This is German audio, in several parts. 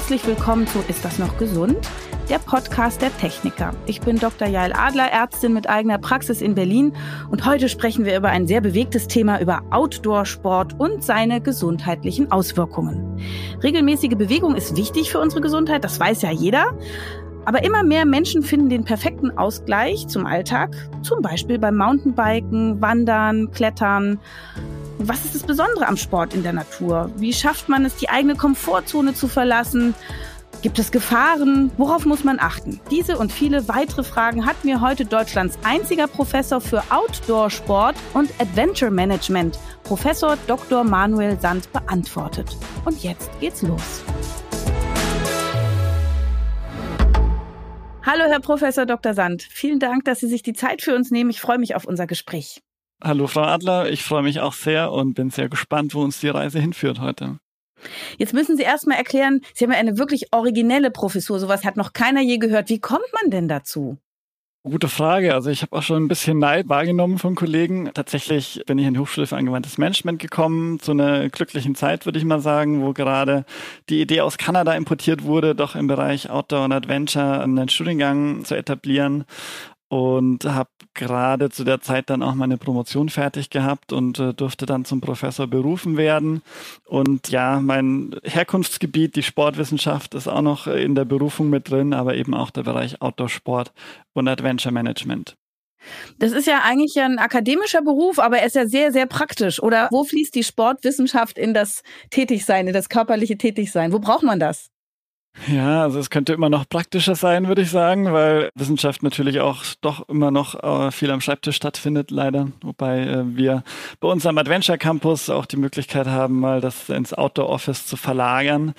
Herzlich willkommen zu Ist das noch gesund? Der Podcast der Techniker. Ich bin Dr. Jael Adler, Ärztin mit eigener Praxis in Berlin und heute sprechen wir über ein sehr bewegtes Thema über Outdoor-Sport und seine gesundheitlichen Auswirkungen. Regelmäßige Bewegung ist wichtig für unsere Gesundheit, das weiß ja jeder. Aber immer mehr Menschen finden den perfekten Ausgleich zum Alltag, zum Beispiel beim Mountainbiken, Wandern, Klettern. Was ist das Besondere am Sport in der Natur? Wie schafft man es, die eigene Komfortzone zu verlassen? Gibt es Gefahren? Worauf muss man achten? Diese und viele weitere Fragen hat mir heute Deutschlands einziger Professor für Outdoor-Sport und Adventure Management, Professor Dr. Manuel Sand, beantwortet. Und jetzt geht's los. Hallo, Herr Professor Dr. Sand. Vielen Dank, dass Sie sich die Zeit für uns nehmen. Ich freue mich auf unser Gespräch. Hallo, Frau Adler. Ich freue mich auch sehr und bin sehr gespannt, wo uns die Reise hinführt heute. Jetzt müssen Sie erstmal erklären, Sie haben ja eine wirklich originelle Professur. Sowas hat noch keiner je gehört. Wie kommt man denn dazu? Gute Frage. Also ich habe auch schon ein bisschen Neid wahrgenommen von Kollegen. Tatsächlich bin ich in die Hochschule für angewandtes Management gekommen, zu einer glücklichen Zeit, würde ich mal sagen, wo gerade die Idee aus Kanada importiert wurde, doch im Bereich Outdoor und Adventure einen Studiengang zu etablieren und habe gerade zu der Zeit dann auch meine Promotion fertig gehabt und äh, durfte dann zum Professor berufen werden. Und ja, mein Herkunftsgebiet, die Sportwissenschaft, ist auch noch in der Berufung mit drin, aber eben auch der Bereich Outdoor-Sport und Adventure Management. Das ist ja eigentlich ein akademischer Beruf, aber er ist ja sehr, sehr praktisch. Oder wo fließt die Sportwissenschaft in das Tätigsein, in das körperliche Tätigsein? Wo braucht man das? Ja, also es könnte immer noch praktischer sein, würde ich sagen, weil Wissenschaft natürlich auch doch immer noch äh, viel am Schreibtisch stattfindet, leider. Wobei äh, wir bei uns am Adventure Campus auch die Möglichkeit haben, mal das ins Outdoor Office zu verlagern.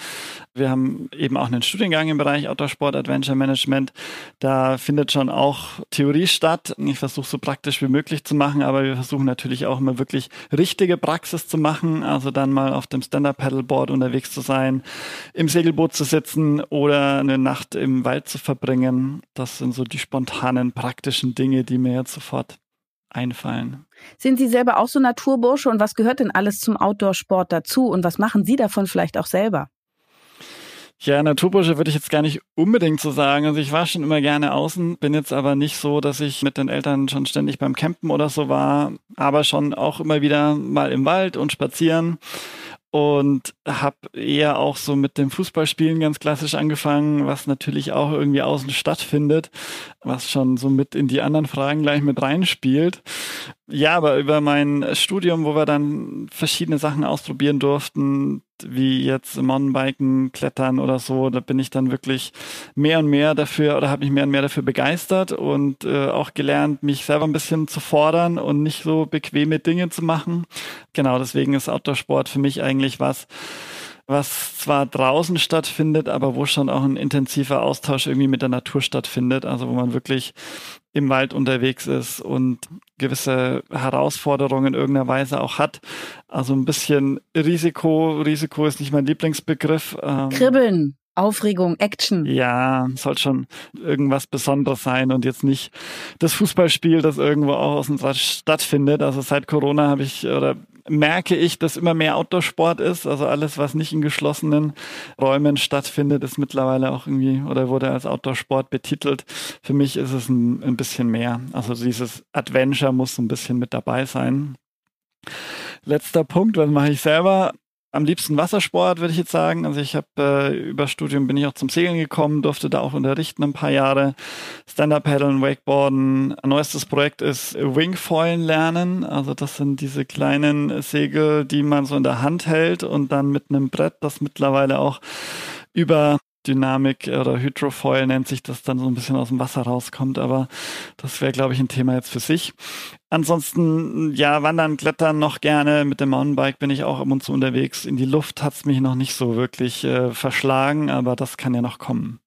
Wir haben eben auch einen Studiengang im Bereich Outdoor-Sport, Adventure Management. Da findet schon auch Theorie statt. Ich versuche so praktisch wie möglich zu machen, aber wir versuchen natürlich auch immer wirklich richtige Praxis zu machen. Also dann mal auf dem Stand-Up-Paddleboard unterwegs zu sein, im Segelboot zu sitzen oder eine Nacht im Wald zu verbringen. Das sind so die spontanen, praktischen Dinge, die mir jetzt sofort einfallen. Sind Sie selber auch so Naturbursche und was gehört denn alles zum Outdoor-Sport dazu und was machen Sie davon vielleicht auch selber? Ja, Naturbursche würde ich jetzt gar nicht unbedingt so sagen. Also ich war schon immer gerne außen, bin jetzt aber nicht so, dass ich mit den Eltern schon ständig beim Campen oder so war, aber schon auch immer wieder mal im Wald und spazieren und habe eher auch so mit dem Fußballspielen ganz klassisch angefangen, was natürlich auch irgendwie außen stattfindet, was schon so mit in die anderen Fragen gleich mit reinspielt. Ja, aber über mein Studium, wo wir dann verschiedene Sachen ausprobieren durften, wie jetzt Mountainbiken, Klettern oder so, da bin ich dann wirklich mehr und mehr dafür oder habe mich mehr und mehr dafür begeistert und äh, auch gelernt, mich selber ein bisschen zu fordern und nicht so bequeme Dinge zu machen. Genau, deswegen ist Outdoor-Sport für mich eigentlich was, was zwar draußen stattfindet, aber wo schon auch ein intensiver Austausch irgendwie mit der Natur stattfindet, also wo man wirklich im Wald unterwegs ist und gewisse Herausforderungen in irgendeiner Weise auch hat. Also ein bisschen Risiko. Risiko ist nicht mein Lieblingsbegriff. Ähm, Kribbeln. Aufregung, Action. Ja, soll schon irgendwas Besonderes sein und jetzt nicht das Fußballspiel, das irgendwo auch aus unserer Stadt findet. Also seit Corona habe ich oder merke ich, dass immer mehr Outdoor-Sport ist. Also alles, was nicht in geschlossenen Räumen stattfindet, ist mittlerweile auch irgendwie oder wurde als Outdoor-Sport betitelt. Für mich ist es ein, ein bisschen mehr. Also dieses Adventure muss ein bisschen mit dabei sein. Letzter Punkt, was mache ich selber? Am liebsten Wassersport, würde ich jetzt sagen. Also ich habe äh, über Studium bin ich auch zum Segeln gekommen, durfte da auch unterrichten ein paar Jahre. Stand-Up-Paddeln, Wakeboarden. Ein neuestes Projekt ist Wingfoilen lernen. Also das sind diese kleinen Segel, die man so in der Hand hält und dann mit einem Brett, das mittlerweile auch über Dynamik oder Hydrofoil nennt sich das dann so ein bisschen aus dem Wasser rauskommt, aber das wäre, glaube ich, ein Thema jetzt für sich. Ansonsten, ja, wandern, klettern noch gerne. Mit dem Mountainbike bin ich auch ab und zu unterwegs. In die Luft hat's mich noch nicht so wirklich äh, verschlagen, aber das kann ja noch kommen.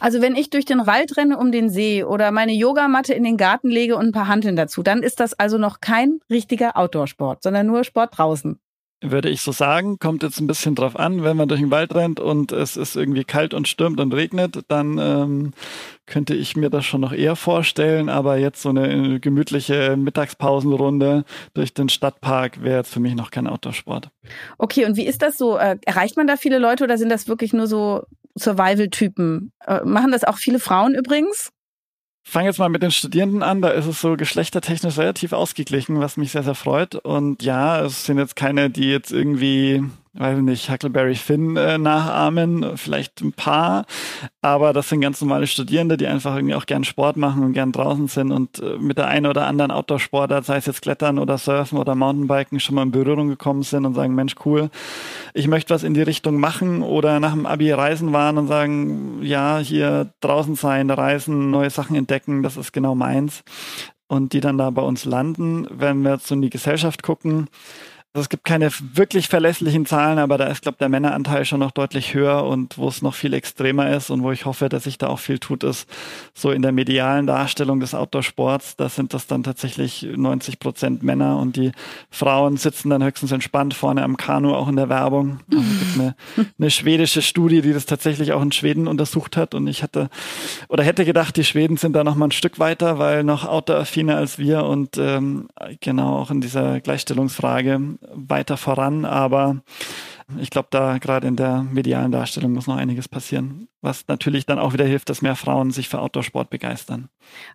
Also wenn ich durch den Wald renne um den See oder meine Yogamatte in den Garten lege und ein paar Hanteln dazu, dann ist das also noch kein richtiger Outdoor-Sport, sondern nur Sport draußen würde ich so sagen. Kommt jetzt ein bisschen drauf an, wenn man durch den Wald rennt und es ist irgendwie kalt und stürmt und regnet, dann ähm, könnte ich mir das schon noch eher vorstellen. Aber jetzt so eine gemütliche Mittagspausenrunde durch den Stadtpark wäre jetzt für mich noch kein Outdoor-Sport. Okay, und wie ist das so? Äh, erreicht man da viele Leute oder sind das wirklich nur so Survival-Typen. Äh, machen das auch viele Frauen übrigens? Fange jetzt mal mit den Studierenden an. Da ist es so geschlechtertechnisch relativ ausgeglichen, was mich sehr, sehr freut. Und ja, es sind jetzt keine, die jetzt irgendwie weiß nicht, Huckleberry Finn äh, nachahmen, vielleicht ein paar, aber das sind ganz normale Studierende, die einfach irgendwie auch gern Sport machen und gern draußen sind und äh, mit der einen oder anderen Outdoor-Sportart, sei es jetzt Klettern oder Surfen oder Mountainbiken, schon mal in Berührung gekommen sind und sagen, Mensch, cool, ich möchte was in die Richtung machen oder nach dem Abi reisen waren und sagen, ja, hier draußen sein, reisen, neue Sachen entdecken, das ist genau meins. Und die dann da bei uns landen, wenn wir jetzt so in die Gesellschaft gucken, also es gibt keine wirklich verlässlichen Zahlen, aber da ist, glaube der Männeranteil schon noch deutlich höher und wo es noch viel extremer ist und wo ich hoffe, dass sich da auch viel tut, ist so in der medialen Darstellung des Outdoor-Sports. Da sind das dann tatsächlich 90 Prozent Männer und die Frauen sitzen dann höchstens entspannt vorne am Kanu, auch in der Werbung. Also es gibt eine, eine schwedische Studie, die das tatsächlich auch in Schweden untersucht hat und ich hatte oder hätte gedacht, die Schweden sind da noch mal ein Stück weiter, weil noch outdoor-affiner als wir und ähm, genau auch in dieser Gleichstellungsfrage weiter voran, aber ich glaube, da gerade in der medialen Darstellung muss noch einiges passieren, was natürlich dann auch wieder hilft, dass mehr Frauen sich für Outdoor-Sport begeistern.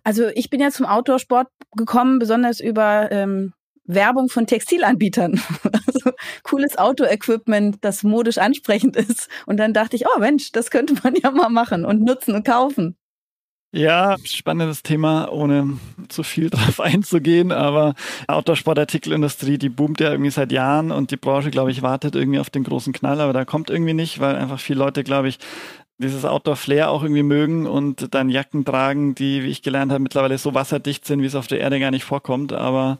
Also ich bin ja zum Outdoor-Sport gekommen, besonders über ähm, Werbung von Textilanbietern. Also cooles Outdoor-Equipment, das modisch ansprechend ist. Und dann dachte ich, oh Mensch, das könnte man ja mal machen und nutzen und kaufen. Ja, spannendes Thema, ohne zu viel drauf einzugehen, aber Outdoor-Sportartikelindustrie, die boomt ja irgendwie seit Jahren und die Branche, glaube ich, wartet irgendwie auf den großen Knall, aber da kommt irgendwie nicht, weil einfach viele Leute, glaube ich, dieses Outdoor-Flair auch irgendwie mögen und dann Jacken tragen, die, wie ich gelernt habe, mittlerweile so wasserdicht sind, wie es auf der Erde gar nicht vorkommt, aber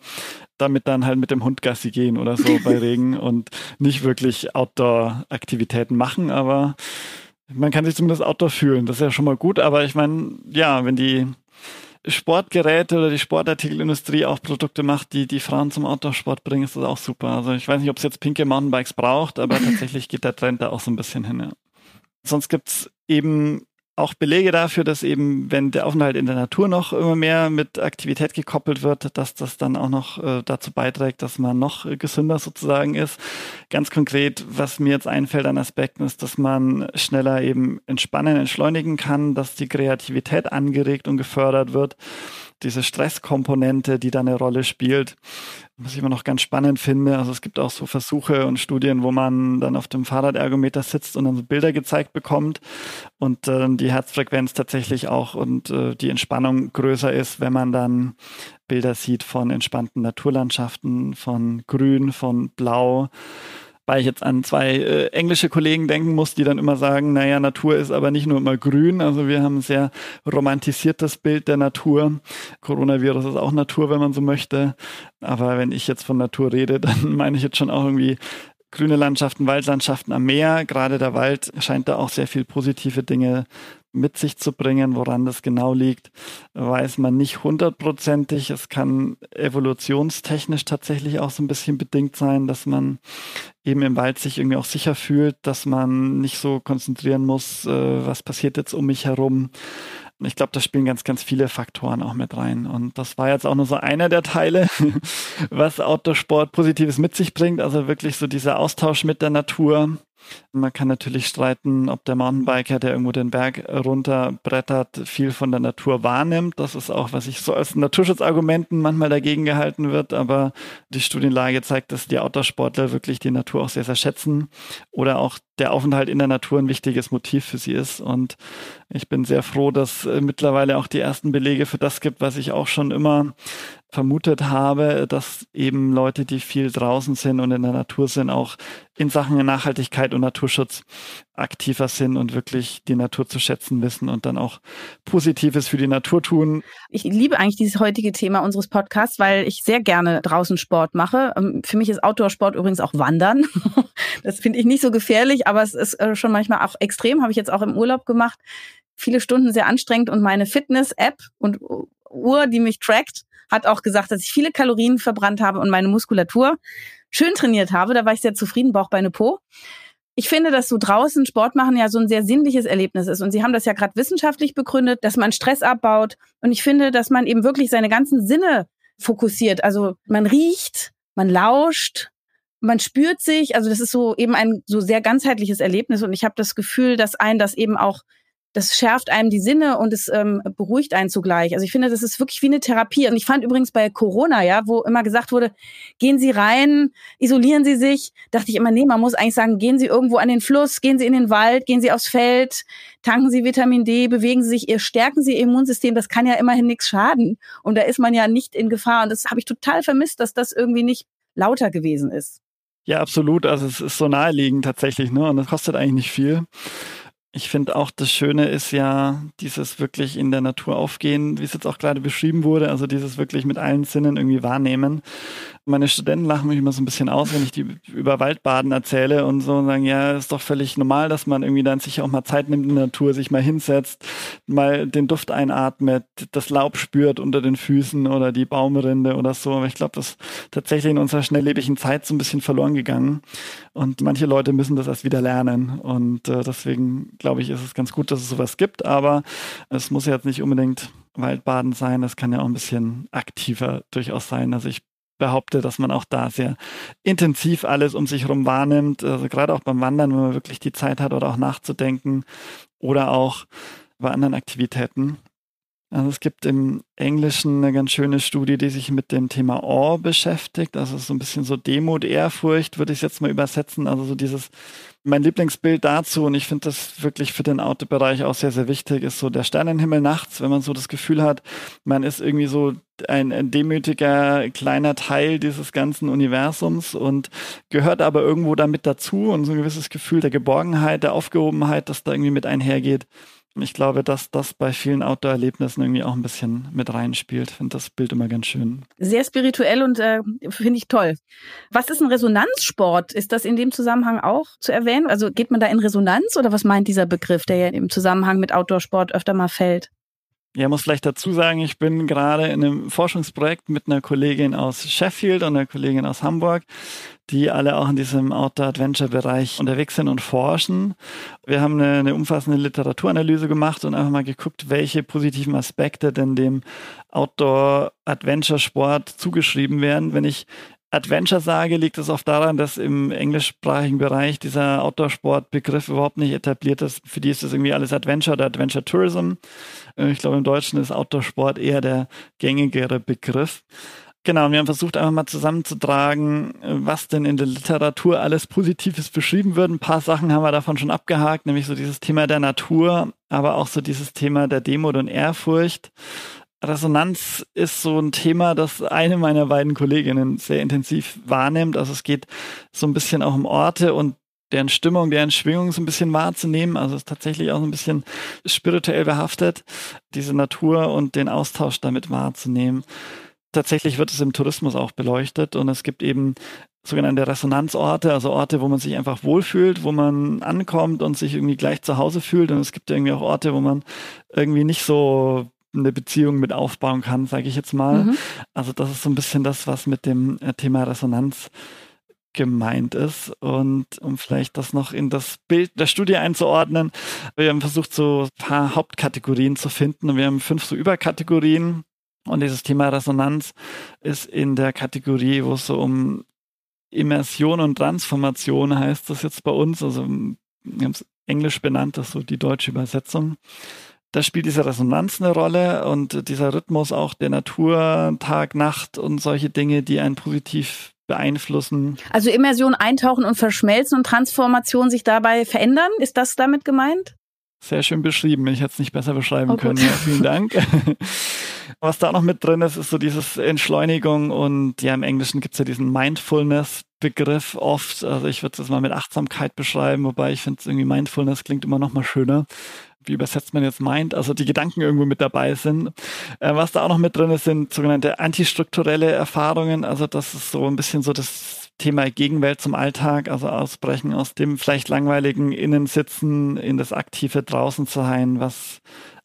damit dann halt mit dem Hund Gassi gehen oder so bei Regen und nicht wirklich Outdoor-Aktivitäten machen, aber man kann sich zumindest Outdoor fühlen. Das ist ja schon mal gut. Aber ich meine, ja, wenn die Sportgeräte oder die Sportartikelindustrie auch Produkte macht, die die Frauen zum Outdoor-Sport bringen, ist das auch super. Also ich weiß nicht, ob es jetzt pinke Mountainbikes braucht, aber tatsächlich geht der Trend da auch so ein bisschen hin. Ja. Sonst gibt's eben auch Belege dafür, dass eben, wenn der Aufenthalt in der Natur noch immer mehr mit Aktivität gekoppelt wird, dass das dann auch noch äh, dazu beiträgt, dass man noch gesünder sozusagen ist. Ganz konkret, was mir jetzt einfällt an Aspekten, ist, dass man schneller eben entspannen, entschleunigen kann, dass die Kreativität angeregt und gefördert wird diese Stresskomponente, die da eine Rolle spielt, was ich immer noch ganz spannend finde. Also es gibt auch so Versuche und Studien, wo man dann auf dem Fahrradergometer sitzt und dann so Bilder gezeigt bekommt und äh, die Herzfrequenz tatsächlich auch und äh, die Entspannung größer ist, wenn man dann Bilder sieht von entspannten Naturlandschaften, von Grün, von Blau weil ich jetzt an zwei äh, englische Kollegen denken muss, die dann immer sagen, naja, Natur ist aber nicht nur immer grün. Also wir haben ein sehr romantisiertes Bild der Natur. Coronavirus ist auch Natur, wenn man so möchte. Aber wenn ich jetzt von Natur rede, dann meine ich jetzt schon auch irgendwie grüne Landschaften, Waldlandschaften am Meer. Gerade der Wald scheint da auch sehr viel positive Dinge mit sich zu bringen. Woran das genau liegt, weiß man nicht hundertprozentig. Es kann evolutionstechnisch tatsächlich auch so ein bisschen bedingt sein, dass man eben im Wald sich irgendwie auch sicher fühlt, dass man nicht so konzentrieren muss, äh, was passiert jetzt um mich herum. Ich glaube, da spielen ganz, ganz viele Faktoren auch mit rein. Und das war jetzt auch nur so einer der Teile, was Outdoor-Sport Positives mit sich bringt. Also wirklich so dieser Austausch mit der Natur, man kann natürlich streiten, ob der Mountainbiker, der irgendwo den Berg runterbrettert, viel von der Natur wahrnimmt. Das ist auch, was ich so als Naturschutzargumenten manchmal dagegen gehalten wird. Aber die Studienlage zeigt, dass die Outdoor-Sportler wirklich die Natur auch sehr, sehr schätzen oder auch der Aufenthalt in der Natur ein wichtiges Motiv für sie ist. Und ich bin sehr froh, dass mittlerweile auch die ersten Belege für das gibt, was ich auch schon immer vermutet habe, dass eben Leute, die viel draußen sind und in der Natur sind, auch in Sachen Nachhaltigkeit und Naturschutz aktiver sind und wirklich die Natur zu schätzen wissen und dann auch Positives für die Natur tun. Ich liebe eigentlich dieses heutige Thema unseres Podcasts, weil ich sehr gerne draußen Sport mache. Ähm, für mich ist Outdoor-Sport übrigens auch Wandern. Das finde ich nicht so gefährlich, aber es ist äh, schon manchmal auch extrem, habe ich jetzt auch im Urlaub gemacht. Viele Stunden sehr anstrengend und meine Fitness-App und Uhr, die mich trackt, hat auch gesagt, dass ich viele Kalorien verbrannt habe und meine Muskulatur schön trainiert habe. Da war ich sehr zufrieden, Bauchbeine Po. Ich finde, dass so draußen Sport machen ja so ein sehr sinnliches Erlebnis ist. Und Sie haben das ja gerade wissenschaftlich begründet, dass man Stress abbaut. Und ich finde, dass man eben wirklich seine ganzen Sinne fokussiert. Also man riecht, man lauscht, man spürt sich, also das ist so eben ein so sehr ganzheitliches Erlebnis und ich habe das Gefühl, dass ein das eben auch das schärft einem die Sinne und es ähm, beruhigt einen zugleich. Also ich finde, das ist wirklich wie eine Therapie. Und ich fand übrigens bei Corona, ja, wo immer gesagt wurde, gehen Sie rein, isolieren Sie sich, dachte ich immer, nee, man muss eigentlich sagen, gehen Sie irgendwo an den Fluss, gehen Sie in den Wald, gehen Sie aufs Feld, tanken Sie Vitamin D, bewegen Sie sich, stärken Sie Ihr Immunsystem. Das kann ja immerhin nichts schaden. Und da ist man ja nicht in Gefahr. Und das habe ich total vermisst, dass das irgendwie nicht lauter gewesen ist. Ja, absolut. Also es ist so naheliegend tatsächlich, ne? Und das kostet eigentlich nicht viel. Ich finde auch, das Schöne ist ja dieses wirklich in der Natur aufgehen, wie es jetzt auch gerade beschrieben wurde, also dieses wirklich mit allen Sinnen irgendwie wahrnehmen. Meine Studenten lachen mich immer so ein bisschen aus, wenn ich die über Waldbaden erzähle und so und sagen, ja, ist doch völlig normal, dass man irgendwie dann sich auch mal Zeit nimmt in der Natur, sich mal hinsetzt, mal den Duft einatmet, das Laub spürt unter den Füßen oder die Baumrinde oder so. Aber ich glaube, das ist tatsächlich in unserer schnelllebigen Zeit so ein bisschen verloren gegangen. Und manche Leute müssen das erst wieder lernen. Und äh, deswegen glaube ich, ist es ganz gut, dass es sowas gibt. Aber es muss jetzt nicht unbedingt Waldbaden sein. Das kann ja auch ein bisschen aktiver durchaus sein. Also ich behaupte, dass man auch da sehr intensiv alles um sich herum wahrnimmt. Also gerade auch beim Wandern, wenn man wirklich die Zeit hat oder auch nachzudenken oder auch bei anderen Aktivitäten. Also es gibt im Englischen eine ganz schöne Studie, die sich mit dem Thema Awe beschäftigt. Also so ein bisschen so Demut, Ehrfurcht, würde ich jetzt mal übersetzen. Also so dieses, mein Lieblingsbild dazu, und ich finde das wirklich für den Autobereich auch sehr, sehr wichtig, ist so der Sternenhimmel nachts, wenn man so das Gefühl hat, man ist irgendwie so ein, ein demütiger kleiner Teil dieses ganzen Universums und gehört aber irgendwo damit dazu und so ein gewisses Gefühl der Geborgenheit, der Aufgehobenheit, das da irgendwie mit einhergeht ich glaube, dass das bei vielen Outdoor-Erlebnissen irgendwie auch ein bisschen mit reinspielt. Ich finde das Bild immer ganz schön. Sehr spirituell und äh, finde ich toll. Was ist ein Resonanzsport? Ist das in dem Zusammenhang auch zu erwähnen? Also geht man da in Resonanz oder was meint dieser Begriff, der ja im Zusammenhang mit Outdoor-Sport öfter mal fällt? Ja, muss vielleicht dazu sagen, ich bin gerade in einem Forschungsprojekt mit einer Kollegin aus Sheffield und einer Kollegin aus Hamburg, die alle auch in diesem Outdoor-Adventure-Bereich unterwegs sind und forschen. Wir haben eine, eine, umfassende Literaturanalyse gemacht und einfach mal geguckt, welche positiven Aspekte denn dem Outdoor-Adventure-Sport zugeschrieben werden. Wenn ich Adventure sage, liegt es oft daran, dass im englischsprachigen Bereich dieser Outdoor-Sport-Begriff überhaupt nicht etabliert ist. Für die ist das irgendwie alles Adventure oder Adventure Tourism. Äh, ich glaube, im Deutschen ist Outdoor-Sport eher der gängigere Begriff. Genau, wir haben versucht, einfach mal zusammenzutragen, was denn in der Literatur alles Positives beschrieben wird. Ein paar Sachen haben wir davon schon abgehakt, nämlich so dieses Thema der Natur, aber auch so dieses Thema der Demut und Ehrfurcht. Resonanz ist so ein Thema, das eine meiner beiden Kolleginnen sehr intensiv wahrnimmt. Also es geht so ein bisschen auch um Orte und deren Stimmung, deren Schwingung so ein bisschen wahrzunehmen. Also es ist tatsächlich auch so ein bisschen spirituell behaftet, diese Natur und den Austausch damit wahrzunehmen. Tatsächlich wird es im Tourismus auch beleuchtet und es gibt eben sogenannte Resonanzorte, also Orte, wo man sich einfach wohlfühlt, wo man ankommt und sich irgendwie gleich zu Hause fühlt. Und es gibt irgendwie auch Orte, wo man irgendwie nicht so eine Beziehung mit aufbauen kann, sage ich jetzt mal. Mhm. Also das ist so ein bisschen das, was mit dem äh, Thema Resonanz gemeint ist. Und um vielleicht das noch in das Bild der Studie einzuordnen, wir haben versucht, so ein paar Hauptkategorien zu finden. Und wir haben fünf so Überkategorien. Und dieses Thema Resonanz ist in der Kategorie, wo es so um Immersion und Transformation heißt das jetzt bei uns. Also wir haben es englisch benannt, das ist so die deutsche Übersetzung da spielt diese Resonanz eine Rolle und dieser Rhythmus auch der Natur, Tag, Nacht und solche Dinge, die einen positiv beeinflussen. Also Immersion eintauchen und verschmelzen und Transformation sich dabei verändern, ist das damit gemeint? Sehr schön beschrieben. Ich hätte es nicht besser beschreiben oh, können. Ja, vielen Dank. Was da noch mit drin ist, ist so dieses Entschleunigung und ja, im Englischen gibt es ja diesen Mindfulness-Begriff oft. Also ich würde es mal mit Achtsamkeit beschreiben, wobei ich finde irgendwie Mindfulness klingt immer noch mal schöner wie übersetzt man jetzt meint, also die Gedanken irgendwo mit dabei sind. Äh, was da auch noch mit drin ist, sind sogenannte antistrukturelle Erfahrungen. Also das ist so ein bisschen so das Thema Gegenwelt zum Alltag, also ausbrechen aus dem vielleicht langweiligen Innensitzen in das aktive draußen zu sein, was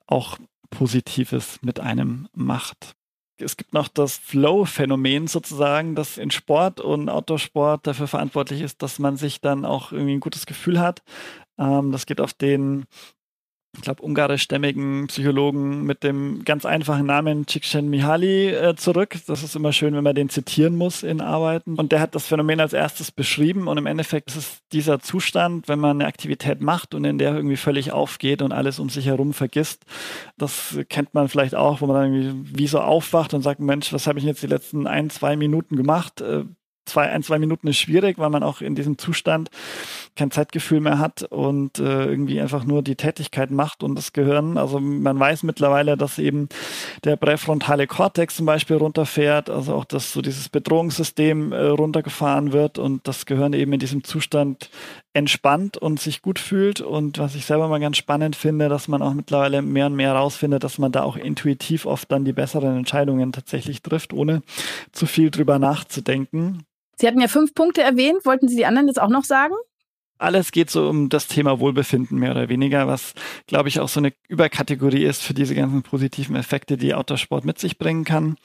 auch Positives mit einem macht. Es gibt noch das Flow-Phänomen sozusagen, das in Sport und Outdoor-Sport dafür verantwortlich ist, dass man sich dann auch irgendwie ein gutes Gefühl hat. Ähm, das geht auf den ich glaube, ungarischstämmigen Psychologen mit dem ganz einfachen Namen Csikszentmihalyi äh, zurück. Das ist immer schön, wenn man den zitieren muss in Arbeiten. Und der hat das Phänomen als erstes beschrieben. Und im Endeffekt ist es dieser Zustand, wenn man eine Aktivität macht und in der irgendwie völlig aufgeht und alles um sich herum vergisst. Das kennt man vielleicht auch, wo man dann irgendwie wie so aufwacht und sagt, Mensch, was habe ich jetzt die letzten ein, zwei Minuten gemacht? Äh, zwei, ein, zwei Minuten ist schwierig, weil man auch in diesem Zustand kein Zeitgefühl mehr hat und äh, irgendwie einfach nur die Tätigkeit macht und das Gehirn. Also man weiß mittlerweile, dass eben der präfrontale Kortex zum Beispiel runterfährt, also auch, dass so dieses Bedrohungssystem äh, runtergefahren wird und das Gehirn eben in diesem Zustand entspannt und sich gut fühlt. Und was ich selber mal ganz spannend finde, dass man auch mittlerweile mehr und mehr herausfindet, dass man da auch intuitiv oft dann die besseren Entscheidungen tatsächlich trifft, ohne zu viel drüber nachzudenken. Sie hatten ja fünf Punkte erwähnt. Wollten Sie die anderen jetzt auch noch sagen? Alles geht so um das Thema Wohlbefinden mehr oder weniger, was, glaube ich, auch so eine Überkategorie ist für diese ganzen positiven Effekte, die Outdoor-Sport mit sich bringen kann.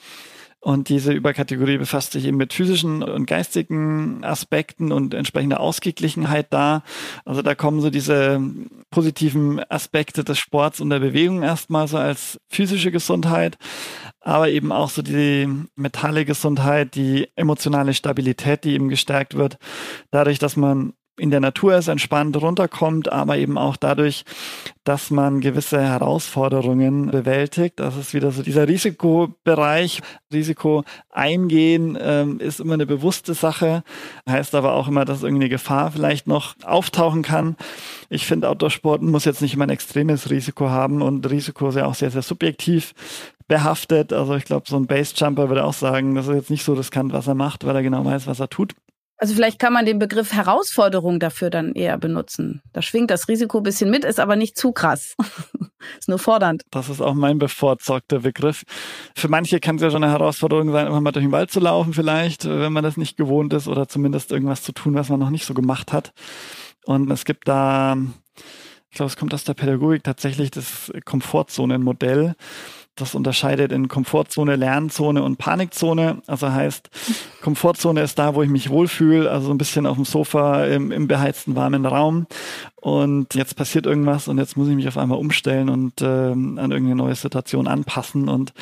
Und diese Überkategorie befasst sich eben mit physischen und geistigen Aspekten und entsprechender Ausgeglichenheit da. Also da kommen so diese positiven Aspekte des Sports und der Bewegung erstmal so als physische Gesundheit, aber eben auch so die mentale Gesundheit, die emotionale Stabilität, die eben gestärkt wird, dadurch, dass man in der Natur ist, entspannt runterkommt, aber eben auch dadurch, dass man gewisse Herausforderungen bewältigt. Das ist wieder so dieser Risikobereich. Risiko eingehen ähm, ist immer eine bewusste Sache, heißt aber auch immer, dass irgendeine Gefahr vielleicht noch auftauchen kann. Ich finde, Outdoor-Sporten muss jetzt nicht immer ein extremes Risiko haben und Risiko ist ja auch sehr, sehr subjektiv behaftet. Also ich glaube, so ein Base-Jumper würde auch sagen, das ist jetzt nicht so riskant, was er macht, weil er genau weiß, was er tut. Also vielleicht kann man den Begriff Herausforderung dafür dann eher benutzen. Da schwingt das Risiko ein bisschen mit, ist aber nicht zu krass. ist nur fordernd. Das ist auch mein bevorzugter Begriff. Für manche kann es ja schon eine Herausforderung sein, einfach mal durch den Wald zu laufen vielleicht, wenn man das nicht gewohnt ist oder zumindest irgendwas zu tun, was man noch nicht so gemacht hat. Und es gibt da, ich glaube, es kommt aus der Pädagogik tatsächlich das Komfortzonenmodell. Das unterscheidet in Komfortzone, Lernzone und Panikzone. Also heißt, Komfortzone ist da, wo ich mich wohlfühle, also ein bisschen auf dem Sofa im, im beheizten warmen Raum. Und jetzt passiert irgendwas und jetzt muss ich mich auf einmal umstellen und äh, an irgendeine neue Situation anpassen. Und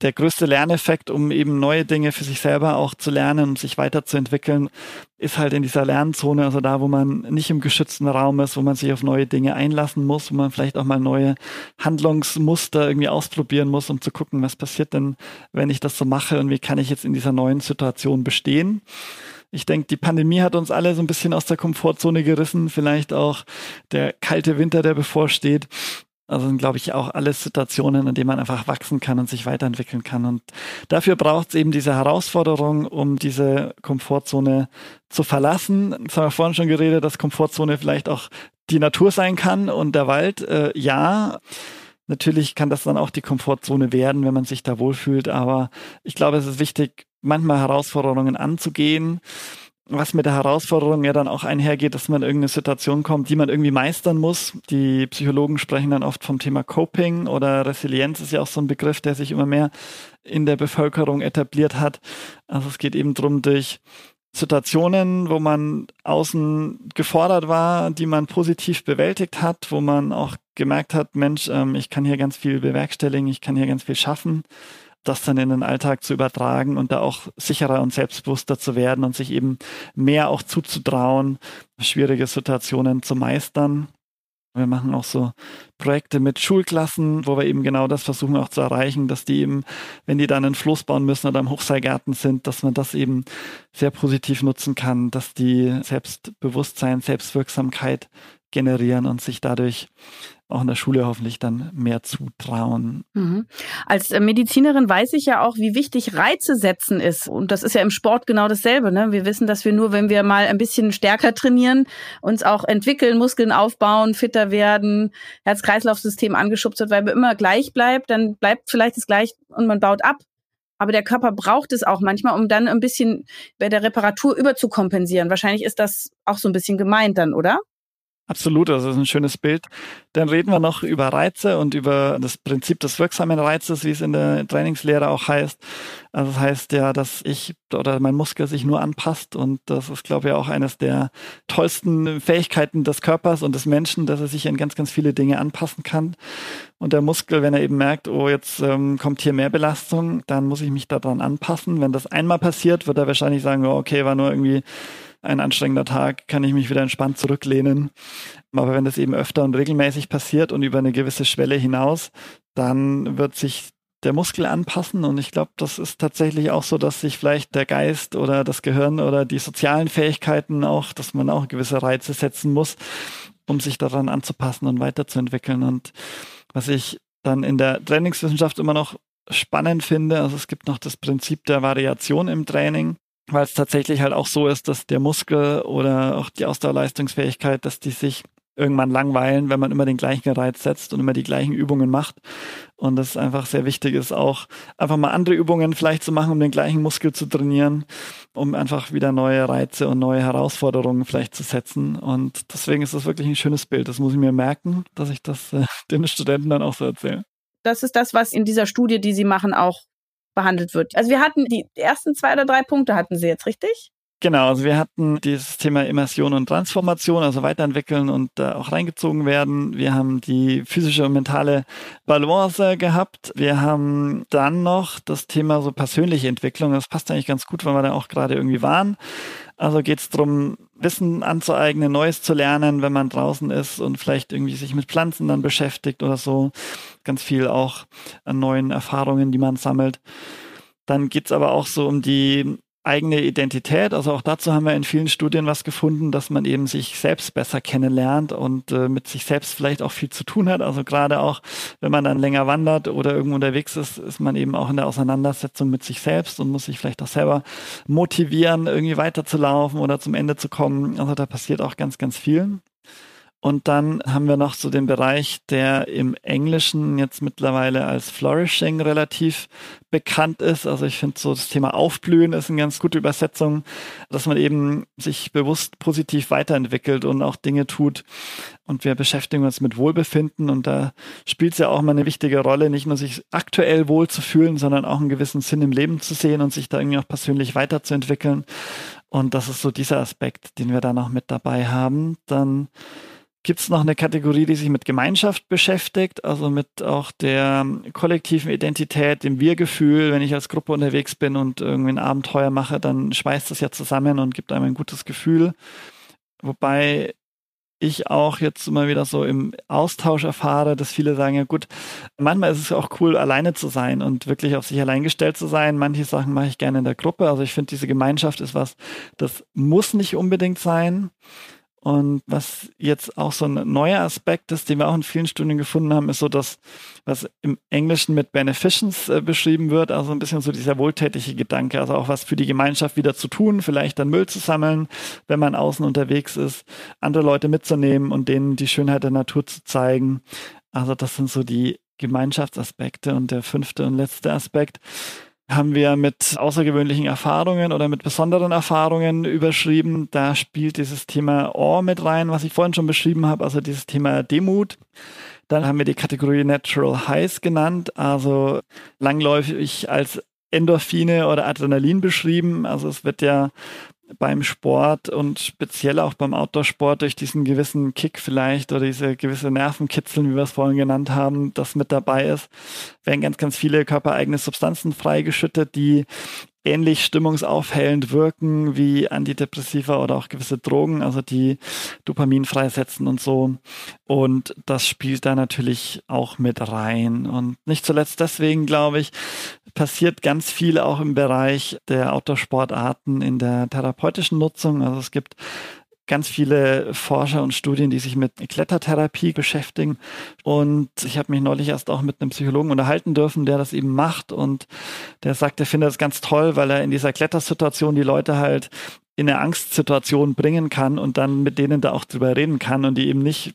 der größte Lerneffekt, um eben neue Dinge für sich selber auch zu lernen und sich weiterzuentwickeln, ist halt in dieser Lernzone, also da, wo man nicht im geschützten Raum ist, wo man sich auf neue Dinge einlassen muss, wo man vielleicht auch mal neue Handlungsmuster irgendwie ausprobieren muss, um zu gucken, was passiert denn, wenn ich das so mache und wie kann ich jetzt in dieser neuen Situation bestehen. Ich denke, die Pandemie hat uns alle so ein bisschen aus der Komfortzone gerissen, vielleicht auch der kalte Winter, der bevorsteht. Also sind, glaube ich, auch alles Situationen, in denen man einfach wachsen kann und sich weiterentwickeln kann. Und dafür braucht es eben diese Herausforderung, um diese Komfortzone zu verlassen. Das haben wir vorhin schon geredet, dass Komfortzone vielleicht auch die Natur sein kann und der Wald. Äh, ja, natürlich kann das dann auch die Komfortzone werden, wenn man sich da wohlfühlt. Aber ich glaube, es ist wichtig, manchmal Herausforderungen anzugehen was mit der Herausforderung ja dann auch einhergeht, dass man in irgendeine Situation kommt, die man irgendwie meistern muss. Die Psychologen sprechen dann oft vom Thema Coping oder Resilienz ist ja auch so ein Begriff, der sich immer mehr in der Bevölkerung etabliert hat. Also es geht eben drum durch Situationen, wo man außen gefordert war, die man positiv bewältigt hat, wo man auch gemerkt hat, Mensch, ähm, ich kann hier ganz viel bewerkstelligen, ich kann hier ganz viel schaffen das dann in den Alltag zu übertragen und da auch sicherer und selbstbewusster zu werden und sich eben mehr auch zuzutrauen, schwierige Situationen zu meistern. Wir machen auch so Projekte mit Schulklassen, wo wir eben genau das versuchen auch zu erreichen, dass die eben, wenn die dann einen Fluss bauen müssen oder im Hochseilgarten sind, dass man das eben sehr positiv nutzen kann, dass die Selbstbewusstsein, Selbstwirksamkeit generieren und sich dadurch auch in der Schule hoffentlich dann mehr zutrauen. Mhm. Als äh, Medizinerin weiß ich ja auch, wie wichtig Reize setzen ist. Und das ist ja im Sport genau dasselbe. Ne? Wir wissen, dass wir nur, wenn wir mal ein bisschen stärker trainieren, uns auch entwickeln, Muskeln aufbauen, fitter werden, Herz-Kreislauf-System angeschubst wird, weil wir immer gleich bleibt, dann bleibt vielleicht das gleich und man baut ab. Aber der Körper braucht es auch manchmal, um dann ein bisschen bei der Reparatur überzukompensieren. Wahrscheinlich ist das auch so ein bisschen gemeint dann, oder? Absolut, das ist ein schönes Bild. Dann reden wir noch über Reize und über das Prinzip des wirksamen Reizes, wie es in der Trainingslehre auch heißt. Also das heißt ja, dass ich oder mein Muskel sich nur anpasst und das ist, glaube ich, auch eines der tollsten Fähigkeiten des Körpers und des Menschen, dass er sich an ganz, ganz viele Dinge anpassen kann. Und der Muskel, wenn er eben merkt, oh, jetzt ähm, kommt hier mehr Belastung, dann muss ich mich daran anpassen. Wenn das einmal passiert, wird er wahrscheinlich sagen, oh, okay, war nur irgendwie ein anstrengender Tag, kann ich mich wieder entspannt zurücklehnen. Aber wenn das eben öfter und regelmäßig passiert und über eine gewisse Schwelle hinaus, dann wird sich der Muskel anpassen. Und ich glaube, das ist tatsächlich auch so, dass sich vielleicht der Geist oder das Gehirn oder die sozialen Fähigkeiten auch, dass man auch gewisse Reize setzen muss, um sich daran anzupassen und weiterzuentwickeln. Und was ich dann in der Trainingswissenschaft immer noch spannend finde, also es gibt noch das Prinzip der Variation im Training weil es tatsächlich halt auch so ist, dass der Muskel oder auch die Ausdauerleistungsfähigkeit, dass die sich irgendwann langweilen, wenn man immer den gleichen Reiz setzt und immer die gleichen Übungen macht. Und das einfach sehr wichtig ist, auch einfach mal andere Übungen vielleicht zu machen, um den gleichen Muskel zu trainieren, um einfach wieder neue Reize und neue Herausforderungen vielleicht zu setzen. Und deswegen ist das wirklich ein schönes Bild. Das muss ich mir merken, dass ich das äh, den Studenten dann auch so erzähle. Das ist das, was in dieser Studie, die Sie machen, auch behandelt wird. Also wir hatten die ersten zwei oder drei Punkte hatten Sie jetzt, richtig? Genau, also wir hatten dieses Thema Immersion und Transformation, also weiterentwickeln und da auch reingezogen werden. Wir haben die physische und mentale Balance gehabt. Wir haben dann noch das Thema so persönliche Entwicklung. Das passt eigentlich ganz gut, weil wir da auch gerade irgendwie waren. Also geht es darum, Wissen anzueignen, Neues zu lernen, wenn man draußen ist und vielleicht irgendwie sich mit Pflanzen dann beschäftigt oder so. Ganz viel auch an neuen Erfahrungen, die man sammelt. Dann geht's aber auch so um die eigene Identität. Also auch dazu haben wir in vielen Studien was gefunden, dass man eben sich selbst besser kennenlernt und äh, mit sich selbst vielleicht auch viel zu tun hat. Also gerade auch, wenn man dann länger wandert oder irgendwo unterwegs ist, ist man eben auch in der Auseinandersetzung mit sich selbst und muss sich vielleicht auch selber motivieren, irgendwie weiterzulaufen oder zum Ende zu kommen. Also da passiert auch ganz, ganz viel. Und dann haben wir noch so den Bereich, der im Englischen jetzt mittlerweile als Flourishing relativ bekannt ist. Also ich finde so das Thema Aufblühen ist eine ganz gute Übersetzung, dass man eben sich bewusst positiv weiterentwickelt und auch Dinge tut. Und wir beschäftigen uns mit Wohlbefinden und da spielt es ja auch mal eine wichtige Rolle, nicht nur sich aktuell wohl zu fühlen, sondern auch einen gewissen Sinn im Leben zu sehen und sich da irgendwie auch persönlich weiterzuentwickeln. Und das ist so dieser Aspekt, den wir da noch mit dabei haben. Dann gibt es noch eine Kategorie, die sich mit Gemeinschaft beschäftigt, also mit auch der kollektiven Identität, dem Wir-Gefühl. Wenn ich als Gruppe unterwegs bin und irgendwie ein Abenteuer mache, dann schweißt das ja zusammen und gibt einem ein gutes Gefühl. Wobei ich auch jetzt immer wieder so im Austausch erfahre, dass viele sagen, ja gut, manchmal ist es auch cool, alleine zu sein und wirklich auf sich allein gestellt zu sein. Manche Sachen mache ich gerne in der Gruppe. Also ich finde, diese Gemeinschaft ist was, das muss nicht unbedingt sein. Und was jetzt auch so ein neuer Aspekt ist, den wir auch in vielen Studien gefunden haben, ist so das, was im Englischen mit Beneficence äh, beschrieben wird, also ein bisschen so dieser wohltätige Gedanke, also auch was für die Gemeinschaft wieder zu tun, vielleicht dann Müll zu sammeln, wenn man außen unterwegs ist, andere Leute mitzunehmen und denen die Schönheit der Natur zu zeigen. Also das sind so die Gemeinschaftsaspekte. Und der fünfte und letzte Aspekt haben wir mit außergewöhnlichen Erfahrungen oder mit besonderen Erfahrungen überschrieben. Da spielt dieses Thema Awe mit rein, was ich vorhin schon beschrieben habe, also dieses Thema Demut. Dann haben wir die Kategorie Natural Highs genannt, also langläufig als Endorphine oder Adrenalin beschrieben. Also es wird ja beim Sport und speziell auch beim Outdoor-Sport durch diesen gewissen Kick vielleicht oder diese gewisse Nervenkitzeln, wie wir es vorhin genannt haben, das mit dabei ist, werden ganz, ganz viele körpereigene Substanzen freigeschüttet, die ähnlich stimmungsaufhellend wirken wie Antidepressiva oder auch gewisse Drogen, also die Dopamin freisetzen und so. Und das spielt da natürlich auch mit rein. Und nicht zuletzt deswegen, glaube ich, passiert ganz viel auch im Bereich der Outdoor-Sportarten in der therapeutischen Nutzung. Also es gibt ganz viele Forscher und Studien, die sich mit Klettertherapie beschäftigen. Und ich habe mich neulich erst auch mit einem Psychologen unterhalten dürfen, der das eben macht. Und der sagt, er findet es ganz toll, weil er in dieser Klettersituation die Leute halt in eine Angstsituation bringen kann und dann mit denen da auch drüber reden kann und die eben nicht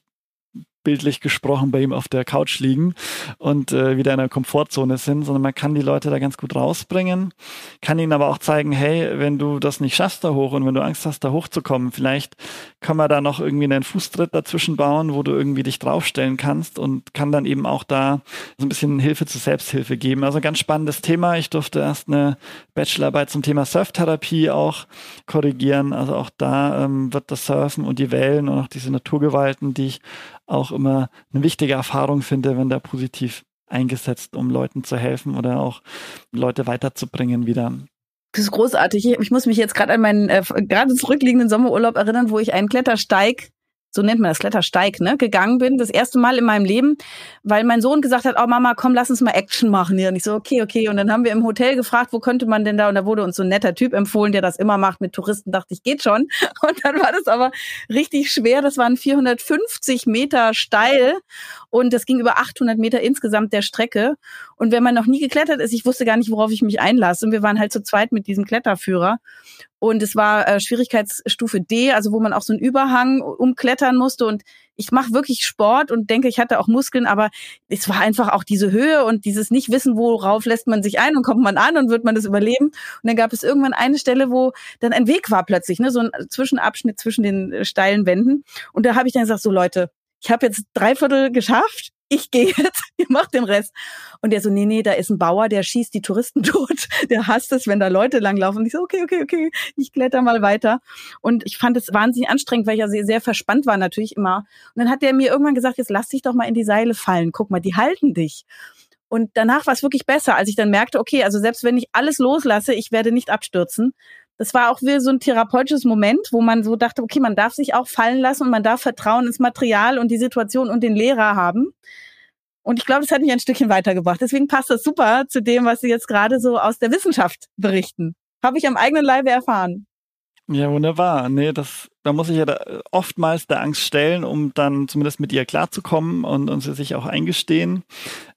bildlich gesprochen bei ihm auf der Couch liegen und äh, wieder in der Komfortzone sind, sondern man kann die Leute da ganz gut rausbringen, kann ihnen aber auch zeigen, hey, wenn du das nicht schaffst da hoch und wenn du Angst hast, da hochzukommen, vielleicht kann man da noch irgendwie einen Fußtritt dazwischen bauen, wo du irgendwie dich draufstellen kannst und kann dann eben auch da so ein bisschen Hilfe zur Selbsthilfe geben. Also ganz spannendes Thema. Ich durfte erst eine Bachelorarbeit zum Thema Surftherapie auch korrigieren. Also auch da ähm, wird das Surfen und die Wellen und auch diese Naturgewalten, die ich auch immer eine wichtige Erfahrung finde, wenn da positiv eingesetzt, um Leuten zu helfen oder auch Leute weiterzubringen wieder. Das ist großartig. Ich, muss mich jetzt gerade an meinen äh, gerade zurückliegenden Sommerurlaub erinnern, wo ich einen Klettersteig so nennt man das Klettersteig, ne, gegangen bin, das erste Mal in meinem Leben, weil mein Sohn gesagt hat, oh Mama, komm, lass uns mal Action machen hier. Und ich so, okay, okay. Und dann haben wir im Hotel gefragt, wo könnte man denn da? Und da wurde uns so ein netter Typ empfohlen, der das immer macht mit Touristen. Dachte ich, geht schon. Und dann war das aber richtig schwer. Das waren 450 Meter steil und das ging über 800 Meter insgesamt der Strecke. Und wenn man noch nie geklettert ist, ich wusste gar nicht, worauf ich mich einlasse. Und wir waren halt zu zweit mit diesem Kletterführer. Und es war äh, Schwierigkeitsstufe D, also wo man auch so einen Überhang umklettern musste. Und ich mache wirklich Sport und denke, ich hatte auch Muskeln, aber es war einfach auch diese Höhe und dieses Nicht-Wissen, worauf lässt man sich ein und kommt man an und wird man das überleben. Und dann gab es irgendwann eine Stelle, wo dann ein Weg war plötzlich, ne, so ein Zwischenabschnitt zwischen den äh, steilen Wänden. Und da habe ich dann gesagt, so Leute, ich habe jetzt drei Viertel geschafft ich gehe jetzt, ihr macht den Rest. Und der so, nee, nee, da ist ein Bauer, der schießt die Touristen tot. Der hasst es, wenn da Leute langlaufen. Und ich so, okay, okay, okay, ich kletter mal weiter. Und ich fand es wahnsinnig anstrengend, weil ich ja sehr, sehr verspannt war natürlich immer. Und dann hat der mir irgendwann gesagt, jetzt lass dich doch mal in die Seile fallen. Guck mal, die halten dich. Und danach war es wirklich besser, als ich dann merkte, okay, also selbst wenn ich alles loslasse, ich werde nicht abstürzen das war auch wie so ein therapeutisches Moment, wo man so dachte, okay, man darf sich auch fallen lassen und man darf Vertrauen ins Material und die Situation und den Lehrer haben. Und ich glaube, das hat mich ein Stückchen weitergebracht. Deswegen passt das super zu dem, was Sie jetzt gerade so aus der Wissenschaft berichten. Habe ich am eigenen Leibe erfahren. Ja, wunderbar. Nee, das, da muss ich ja da oftmals der Angst stellen, um dann zumindest mit ihr klarzukommen und, und sie sich auch eingestehen.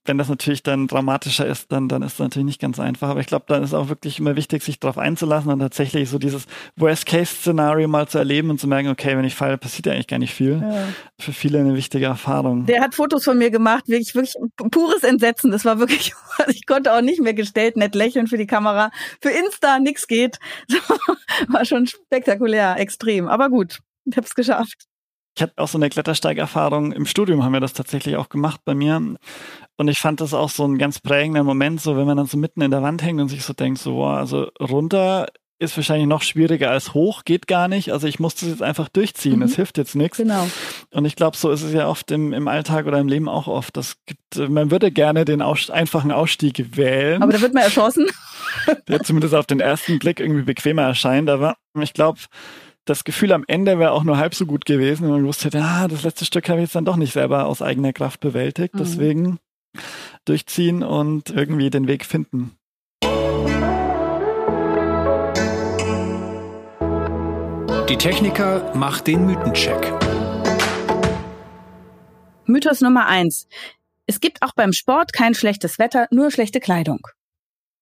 Wenn das natürlich dann dramatischer ist, dann, dann ist das natürlich nicht ganz einfach. Aber ich glaube, dann ist auch wirklich immer wichtig, sich darauf einzulassen und tatsächlich so dieses Worst-Case-Szenario mal zu erleben und zu merken, okay, wenn ich falle, passiert ja eigentlich gar nicht viel. Ja. Für viele eine wichtige Erfahrung. Der hat Fotos von mir gemacht, wirklich, wirklich pures Entsetzen. Das war wirklich, ich konnte auch nicht mehr gestellt, nett lächeln für die Kamera. Für Insta nix geht. War schon spektakulär, extrem. Aber gut, ich habe es geschafft. Ich hatte auch so eine Klettersteigerfahrung. Im Studium haben wir das tatsächlich auch gemacht bei mir. Und ich fand das auch so ein ganz prägender Moment, so wenn man dann so mitten in der Wand hängt und sich so denkt, so, wow, also runter ist wahrscheinlich noch schwieriger als hoch, geht gar nicht. Also ich muss das jetzt einfach durchziehen, es mhm. hilft jetzt nichts. Genau. Und ich glaube, so ist es ja oft im, im Alltag oder im Leben auch oft. Das gibt, man würde gerne den aus, einfachen Ausstieg wählen. Aber da wird man erschossen. Der zumindest auf den ersten Blick irgendwie bequemer erscheint. Aber ich glaube, das Gefühl am Ende wäre auch nur halb so gut gewesen, wenn man gewusst hätte, ah, das letzte Stück habe ich jetzt dann doch nicht selber aus eigener Kraft bewältigt. Mhm. Deswegen durchziehen und irgendwie den Weg finden. Die Techniker macht den Mythencheck. Mythos Nummer eins. Es gibt auch beim Sport kein schlechtes Wetter, nur schlechte Kleidung.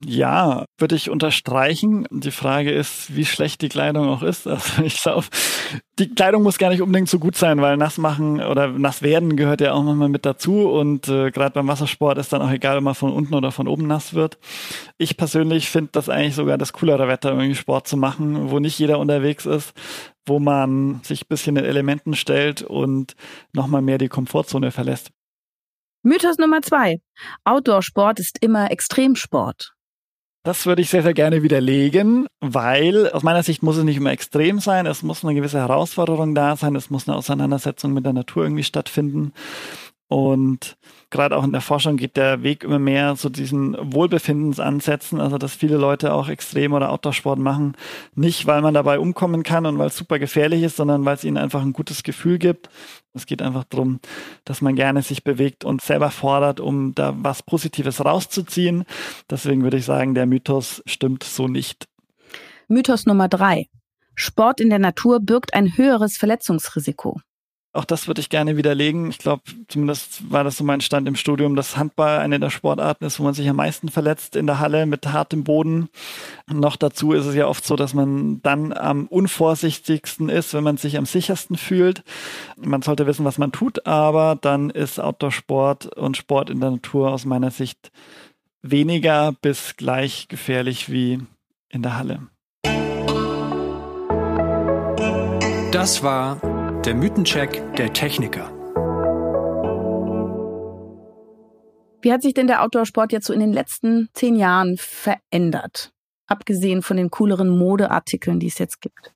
Ja, würde ich unterstreichen. Die Frage ist, wie schlecht die Kleidung auch ist. Also ich glaube, die Kleidung muss gar nicht unbedingt so gut sein, weil nass machen oder nass werden gehört ja auch manchmal mit dazu. Und äh, gerade beim Wassersport ist dann auch egal, ob man von unten oder von oben nass wird. Ich persönlich finde das eigentlich sogar das coolere Wetter, irgendwie Sport zu machen, wo nicht jeder unterwegs ist, wo man sich bisschen in Elementen stellt und nochmal mehr die Komfortzone verlässt. Mythos Nummer zwei. Outdoor-Sport ist immer Extremsport. Das würde ich sehr, sehr gerne widerlegen, weil aus meiner Sicht muss es nicht immer extrem sein. Es muss eine gewisse Herausforderung da sein. Es muss eine Auseinandersetzung mit der Natur irgendwie stattfinden. Und gerade auch in der Forschung geht der Weg immer mehr zu diesen Wohlbefindensansätzen, also dass viele Leute auch Extrem- oder Outdoor-Sport machen, nicht weil man dabei umkommen kann und weil es super gefährlich ist, sondern weil es ihnen einfach ein gutes Gefühl gibt. Es geht einfach darum, dass man gerne sich bewegt und selber fordert, um da was Positives rauszuziehen. Deswegen würde ich sagen, der Mythos stimmt so nicht. Mythos Nummer drei. Sport in der Natur birgt ein höheres Verletzungsrisiko. Auch das würde ich gerne widerlegen. Ich glaube, zumindest war das so mein Stand im Studium, dass Handball eine der Sportarten ist, wo man sich am meisten verletzt in der Halle mit hartem Boden. Noch dazu ist es ja oft so, dass man dann am unvorsichtigsten ist, wenn man sich am sichersten fühlt. Man sollte wissen, was man tut, aber dann ist Outdoor-Sport und Sport in der Natur aus meiner Sicht weniger bis gleich gefährlich wie in der Halle. Das war der Mythencheck der Techniker. Wie hat sich denn der Outdoor-Sport jetzt so in den letzten zehn Jahren verändert? Abgesehen von den cooleren Modeartikeln, die es jetzt gibt.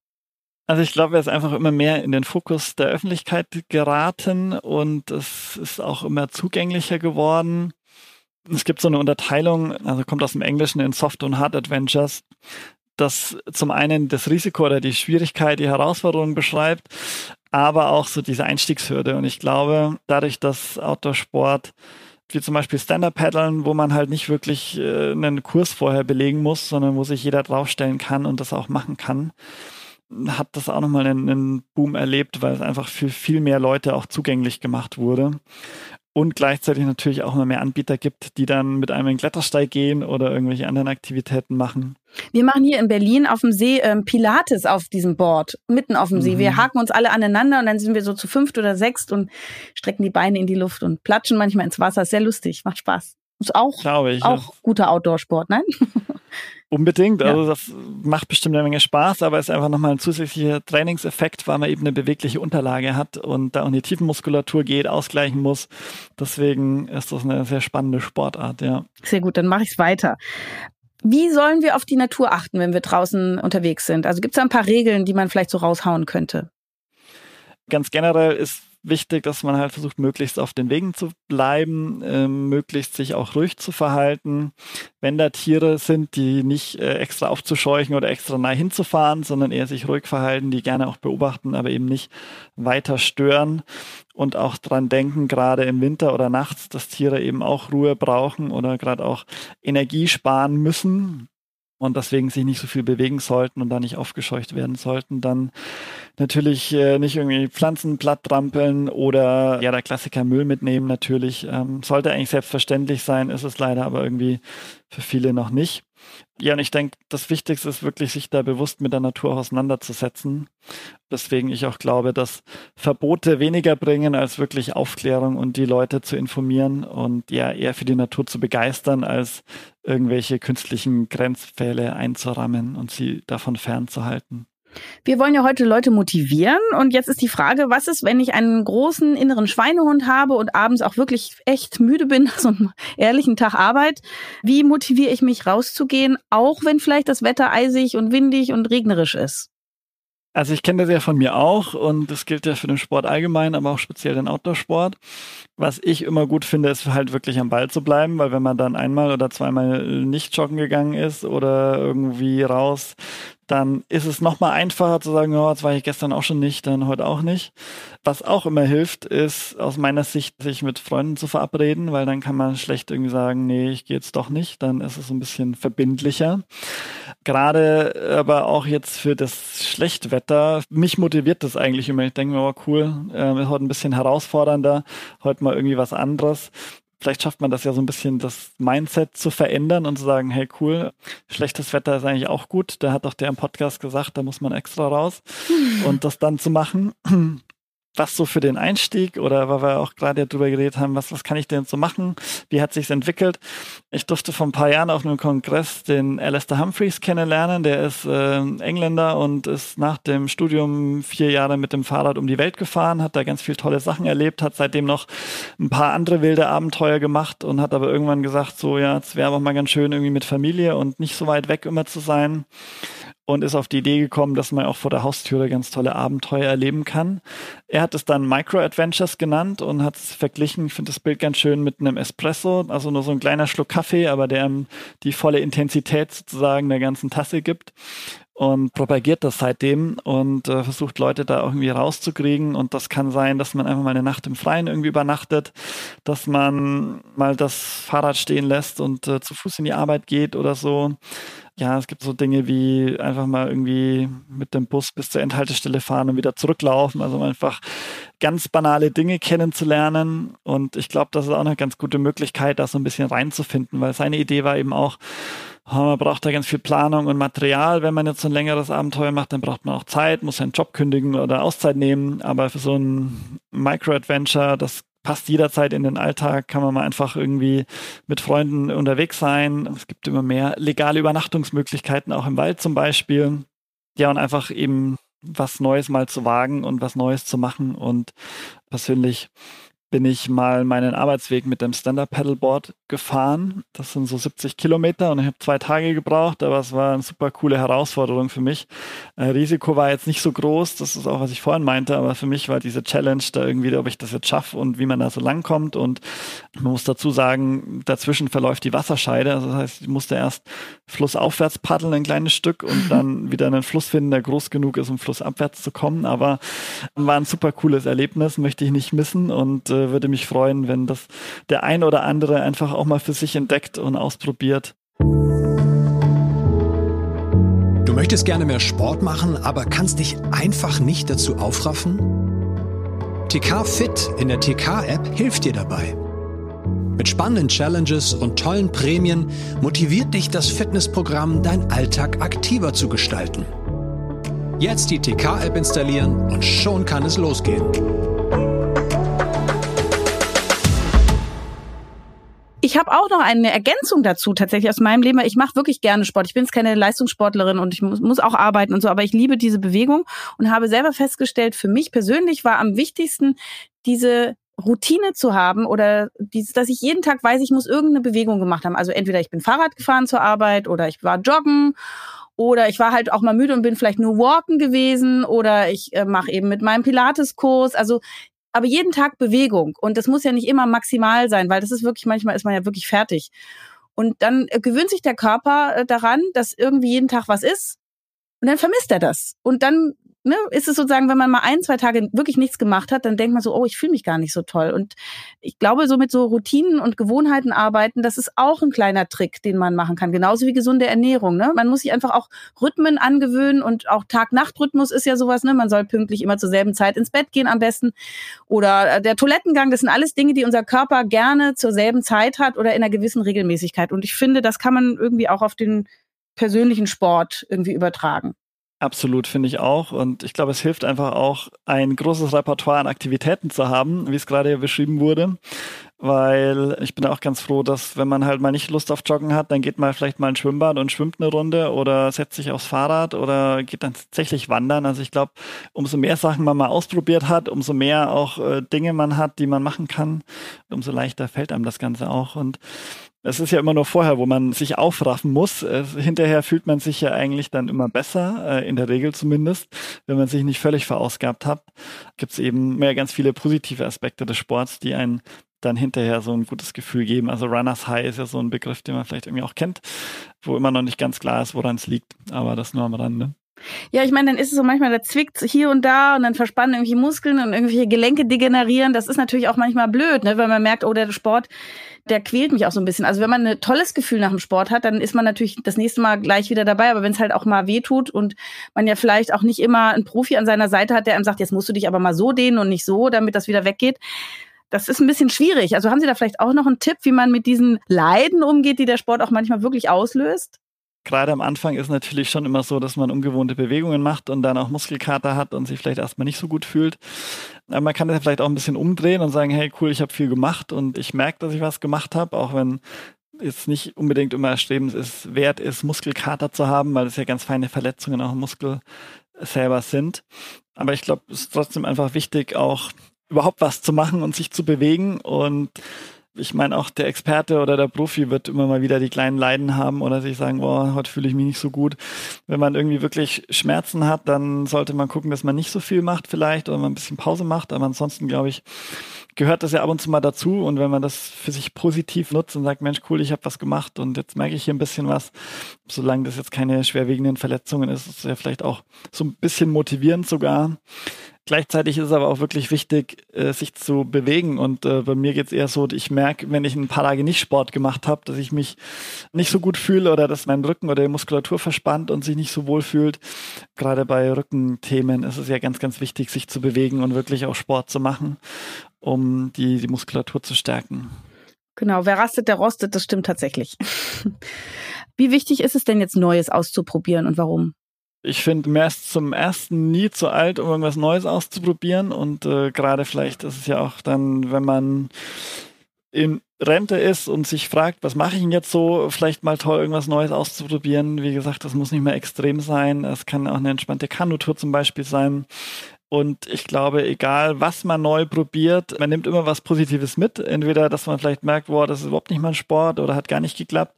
Also ich glaube, er ist einfach immer mehr in den Fokus der Öffentlichkeit geraten und es ist auch immer zugänglicher geworden. Es gibt so eine Unterteilung, also kommt aus dem Englischen in Soft und Hard Adventures das zum einen das Risiko oder die Schwierigkeit, die Herausforderung beschreibt, aber auch so diese Einstiegshürde. Und ich glaube, dadurch, dass Outdoor-Sport wie zum Beispiel Stand-Up-Paddeln, wo man halt nicht wirklich äh, einen Kurs vorher belegen muss, sondern wo sich jeder draufstellen kann und das auch machen kann, hat das auch nochmal einen, einen Boom erlebt, weil es einfach für viel mehr Leute auch zugänglich gemacht wurde und gleichzeitig natürlich auch immer mehr Anbieter gibt, die dann mit einem in Klettersteig gehen oder irgendwelche anderen Aktivitäten machen. Wir machen hier in Berlin auf dem See ähm, Pilates auf diesem Board, mitten auf dem mhm. See. Wir mhm. haken uns alle aneinander und dann sind wir so zu fünft oder sechst und strecken die Beine in die Luft und platschen manchmal ins Wasser. Ist sehr lustig, macht Spaß. Ist auch, ich, auch ja. guter Outdoor-Sport, nein? Unbedingt, also das macht bestimmt eine Menge Spaß, aber es ist einfach nochmal ein zusätzlicher Trainingseffekt, weil man eben eine bewegliche Unterlage hat und da auch die Tiefenmuskulatur geht, ausgleichen muss. Deswegen ist das eine sehr spannende Sportart, ja. Sehr gut, dann mache ich es weiter. Wie sollen wir auf die Natur achten, wenn wir draußen unterwegs sind? Also gibt es da ein paar Regeln, die man vielleicht so raushauen könnte? Ganz generell ist wichtig, dass man halt versucht, möglichst auf den Wegen zu bleiben, äh, möglichst sich auch ruhig zu verhalten. Wenn da Tiere sind, die nicht äh, extra aufzuscheuchen oder extra nah hinzufahren, sondern eher sich ruhig verhalten, die gerne auch beobachten, aber eben nicht weiter stören und auch dran denken, gerade im Winter oder nachts, dass Tiere eben auch Ruhe brauchen oder gerade auch Energie sparen müssen und deswegen sich nicht so viel bewegen sollten und da nicht aufgescheucht werden sollten, dann natürlich äh, nicht irgendwie Pflanzen platt trampeln oder ja der Klassiker Müll mitnehmen natürlich. Ähm, sollte eigentlich selbstverständlich sein, ist es leider aber irgendwie für viele noch nicht. Ja, und ich denke, das Wichtigste ist wirklich, sich da bewusst mit der Natur auseinanderzusetzen. Deswegen ich auch glaube, dass Verbote weniger bringen als wirklich Aufklärung und die Leute zu informieren und ja eher für die Natur zu begeistern, als irgendwelche künstlichen Grenzpfähle einzurammen und sie davon fernzuhalten. Wir wollen ja heute Leute motivieren und jetzt ist die Frage, was ist, wenn ich einen großen inneren Schweinehund habe und abends auch wirklich echt müde bin nach so einem ehrlichen Tag Arbeit? Wie motiviere ich mich rauszugehen, auch wenn vielleicht das Wetter eisig und windig und regnerisch ist? Also ich kenne das ja von mir auch und das gilt ja für den Sport allgemein, aber auch speziell den Outdoor-Sport. Was ich immer gut finde, ist halt wirklich am Ball zu bleiben, weil wenn man dann einmal oder zweimal nicht joggen gegangen ist oder irgendwie raus, dann ist es nochmal einfacher zu sagen, oh, das war ich gestern auch schon nicht, dann heute auch nicht. Was auch immer hilft, ist aus meiner Sicht, sich mit Freunden zu verabreden, weil dann kann man schlecht irgendwie sagen, nee, ich gehe jetzt doch nicht, dann ist es ein bisschen verbindlicher. Gerade aber auch jetzt für das Schlechtwetter, mich motiviert das eigentlich immer. Ich denke mir, oh cool, äh, ist heute ein bisschen herausfordernder, heute mal irgendwie was anderes vielleicht schafft man das ja so ein bisschen, das Mindset zu verändern und zu sagen, hey cool, schlechtes Wetter ist eigentlich auch gut. Da hat doch der im Podcast gesagt, da muss man extra raus. Und das dann zu machen, was so für den Einstieg oder weil wir auch gerade drüber geredet haben, was, was kann ich denn so machen? Wie hat sich's entwickelt? Ich durfte vor ein paar Jahren auf einem Kongress den Alistair Humphreys kennenlernen. Der ist äh, Engländer und ist nach dem Studium vier Jahre mit dem Fahrrad um die Welt gefahren, hat da ganz viel tolle Sachen erlebt, hat seitdem noch ein paar andere wilde Abenteuer gemacht und hat aber irgendwann gesagt, so ja, es wäre aber mal ganz schön irgendwie mit Familie und nicht so weit weg immer zu sein und ist auf die Idee gekommen, dass man auch vor der Haustüre ganz tolle Abenteuer erleben kann. Er hat es dann Micro Adventures genannt und hat es verglichen, ich finde das Bild ganz schön mit einem Espresso, also nur so ein kleiner Schluck Kaffee, aber der die volle Intensität sozusagen der ganzen Tasse gibt und propagiert das seitdem und äh, versucht Leute da irgendwie rauszukriegen. Und das kann sein, dass man einfach mal eine Nacht im Freien irgendwie übernachtet, dass man mal das Fahrrad stehen lässt und äh, zu Fuß in die Arbeit geht oder so ja, es gibt so Dinge wie einfach mal irgendwie mit dem Bus bis zur Endhaltestelle fahren und wieder zurücklaufen. Also einfach ganz banale Dinge kennenzulernen. Und ich glaube, das ist auch eine ganz gute Möglichkeit, da so ein bisschen reinzufinden, weil seine Idee war eben auch, oh, man braucht da ganz viel Planung und Material. Wenn man jetzt so ein längeres Abenteuer macht, dann braucht man auch Zeit, muss seinen Job kündigen oder Auszeit nehmen. Aber für so ein Micro-Adventure, das passt jederzeit in den Alltag, kann man mal einfach irgendwie mit Freunden unterwegs sein. Es gibt immer mehr legale Übernachtungsmöglichkeiten, auch im Wald zum Beispiel. Ja, und einfach eben was Neues mal zu wagen und was Neues zu machen. Und persönlich bin ich mal meinen Arbeitsweg mit dem Stand-Up-Paddleboard gefahren. Das sind so 70 Kilometer und ich habe zwei Tage gebraucht, aber es war eine super coole Herausforderung für mich. Äh, Risiko war jetzt nicht so groß, das ist auch, was ich vorhin meinte, aber für mich war diese Challenge da irgendwie, ob ich das jetzt schaffe und wie man da so lang kommt. Und man muss dazu sagen, dazwischen verläuft die Wasserscheide. Also das heißt, ich musste erst flussaufwärts paddeln ein kleines Stück und dann wieder einen Fluss finden, der groß genug ist, um flussabwärts zu kommen. Aber war ein super cooles Erlebnis, möchte ich nicht missen und äh, würde mich freuen, wenn das der ein oder andere einfach auch mal für sich entdeckt und ausprobiert. Du möchtest gerne mehr Sport machen, aber kannst dich einfach nicht dazu aufraffen? TK Fit in der TK-App hilft dir dabei. Mit spannenden Challenges und tollen Prämien motiviert dich das Fitnessprogramm, deinen Alltag aktiver zu gestalten. Jetzt die TK-App installieren und schon kann es losgehen. Ich habe auch noch eine Ergänzung dazu tatsächlich aus meinem Leben. Ich mache wirklich gerne Sport. Ich bin jetzt keine Leistungssportlerin und ich muss, muss auch arbeiten und so, aber ich liebe diese Bewegung und habe selber festgestellt, für mich persönlich war am wichtigsten diese Routine zu haben oder dieses, dass ich jeden Tag weiß, ich muss irgendeine Bewegung gemacht haben. Also entweder ich bin Fahrrad gefahren zur Arbeit oder ich war joggen oder ich war halt auch mal müde und bin vielleicht nur walken gewesen oder ich äh, mache eben mit meinem Pilateskurs. Also aber jeden Tag Bewegung. Und das muss ja nicht immer maximal sein, weil das ist wirklich, manchmal ist man ja wirklich fertig. Und dann äh, gewöhnt sich der Körper äh, daran, dass irgendwie jeden Tag was ist. Und dann vermisst er das. Und dann ne, ist es sozusagen, wenn man mal ein, zwei Tage wirklich nichts gemacht hat, dann denkt man so, oh, ich fühle mich gar nicht so toll. Und ich glaube, so mit so Routinen und Gewohnheiten arbeiten, das ist auch ein kleiner Trick, den man machen kann. Genauso wie gesunde Ernährung. Ne? Man muss sich einfach auch Rhythmen angewöhnen und auch Tag-Nacht-Rhythmus ist ja sowas. Ne? Man soll pünktlich immer zur selben Zeit ins Bett gehen am besten. Oder äh, der Toilettengang, das sind alles Dinge, die unser Körper gerne zur selben Zeit hat oder in einer gewissen Regelmäßigkeit. Und ich finde, das kann man irgendwie auch auf den persönlichen Sport irgendwie übertragen. Absolut, finde ich auch. Und ich glaube, es hilft einfach auch, ein großes Repertoire an Aktivitäten zu haben, wie es gerade beschrieben wurde. Weil ich bin auch ganz froh, dass wenn man halt mal nicht Lust auf Joggen hat, dann geht man vielleicht mal ins Schwimmbad und schwimmt eine Runde oder setzt sich aufs Fahrrad oder geht dann tatsächlich wandern. Also ich glaube, umso mehr Sachen man mal ausprobiert hat, umso mehr auch äh, Dinge man hat, die man machen kann, umso leichter fällt einem das Ganze auch. Und es ist ja immer nur vorher, wo man sich aufraffen muss. Äh, hinterher fühlt man sich ja eigentlich dann immer besser, äh, in der Regel zumindest. Wenn man sich nicht völlig verausgabt hat, gibt es eben mehr ganz viele positive Aspekte des Sports, die einen dann hinterher so ein gutes Gefühl geben. Also Runners High ist ja so ein Begriff, den man vielleicht irgendwie auch kennt, wo immer noch nicht ganz klar ist, woran es liegt. Aber das nur am Rande. Ja, ich meine, dann ist es so manchmal, da zwickt hier und da und dann verspannen irgendwelche Muskeln und irgendwelche Gelenke degenerieren. Das ist natürlich auch manchmal blöd, ne? weil man merkt, oh, der Sport, der quält mich auch so ein bisschen. Also wenn man ein tolles Gefühl nach dem Sport hat, dann ist man natürlich das nächste Mal gleich wieder dabei. Aber wenn es halt auch mal weh tut und man ja vielleicht auch nicht immer einen Profi an seiner Seite hat, der einem sagt, jetzt musst du dich aber mal so dehnen und nicht so, damit das wieder weggeht. Das ist ein bisschen schwierig. Also haben Sie da vielleicht auch noch einen Tipp, wie man mit diesen Leiden umgeht, die der Sport auch manchmal wirklich auslöst? Gerade am Anfang ist natürlich schon immer so, dass man ungewohnte Bewegungen macht und dann auch Muskelkater hat und sich vielleicht erstmal nicht so gut fühlt. Aber man kann das vielleicht auch ein bisschen umdrehen und sagen, hey cool, ich habe viel gemacht und ich merke, dass ich was gemacht habe, auch wenn jetzt nicht unbedingt immer erstrebens ist, wert ist, Muskelkater zu haben, weil es ja ganz feine Verletzungen auch im Muskel selber sind. Aber ich glaube, es ist trotzdem einfach wichtig, auch überhaupt was zu machen und sich zu bewegen und ich meine, auch der Experte oder der Profi wird immer mal wieder die kleinen Leiden haben oder sich sagen, oh, heute fühle ich mich nicht so gut. Wenn man irgendwie wirklich Schmerzen hat, dann sollte man gucken, dass man nicht so viel macht vielleicht oder man ein bisschen Pause macht. Aber ansonsten, glaube ich, gehört das ja ab und zu mal dazu. Und wenn man das für sich positiv nutzt und sagt, Mensch, cool, ich habe was gemacht und jetzt merke ich hier ein bisschen was, solange das jetzt keine schwerwiegenden Verletzungen ist, ist es ja vielleicht auch so ein bisschen motivierend sogar Gleichzeitig ist es aber auch wirklich wichtig, äh, sich zu bewegen. Und äh, bei mir geht es eher so, ich merke, wenn ich ein paar Tage nicht Sport gemacht habe, dass ich mich nicht so gut fühle oder dass mein Rücken oder die Muskulatur verspannt und sich nicht so wohl fühlt. Gerade bei Rückenthemen ist es ja ganz, ganz wichtig, sich zu bewegen und wirklich auch Sport zu machen, um die, die Muskulatur zu stärken. Genau, wer rastet, der rostet, das stimmt tatsächlich. Wie wichtig ist es denn jetzt Neues auszuprobieren und warum? Ich finde, mehr ist zum ersten nie zu alt, um irgendwas Neues auszuprobieren. Und äh, gerade vielleicht ist es ja auch dann, wenn man in Rente ist und sich fragt, was mache ich denn jetzt so, vielleicht mal toll, irgendwas Neues auszuprobieren. Wie gesagt, das muss nicht mehr extrem sein. Es kann auch eine entspannte Kanutour zum Beispiel sein. Und ich glaube, egal was man neu probiert, man nimmt immer was Positives mit. Entweder, dass man vielleicht merkt, wow, das ist überhaupt nicht mein Sport oder hat gar nicht geklappt.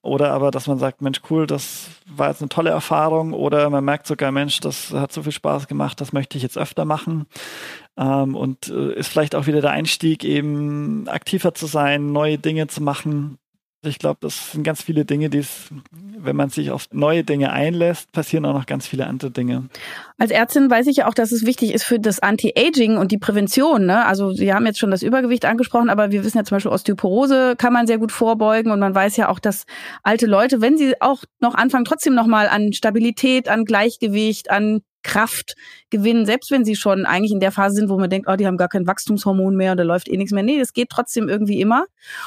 Oder aber, dass man sagt, Mensch, cool, das war jetzt eine tolle Erfahrung. Oder man merkt sogar, Mensch, das hat so viel Spaß gemacht, das möchte ich jetzt öfter machen. Ähm, und äh, ist vielleicht auch wieder der Einstieg, eben aktiver zu sein, neue Dinge zu machen. Ich glaube, das sind ganz viele Dinge, die es, wenn man sich auf neue Dinge einlässt, passieren auch noch ganz viele andere Dinge. Als Ärztin weiß ich ja auch, dass es wichtig ist für das Anti-Aging und die Prävention. Ne? Also Sie haben jetzt schon das Übergewicht angesprochen, aber wir wissen ja zum Beispiel Osteoporose kann man sehr gut vorbeugen und man weiß ja auch, dass alte Leute, wenn sie auch noch anfangen, trotzdem nochmal an Stabilität, an Gleichgewicht, an Kraft gewinnen, selbst wenn sie schon eigentlich in der Phase sind, wo man denkt, oh, die haben gar kein Wachstumshormon mehr und da läuft eh nichts mehr. Nee, es geht trotzdem irgendwie immer.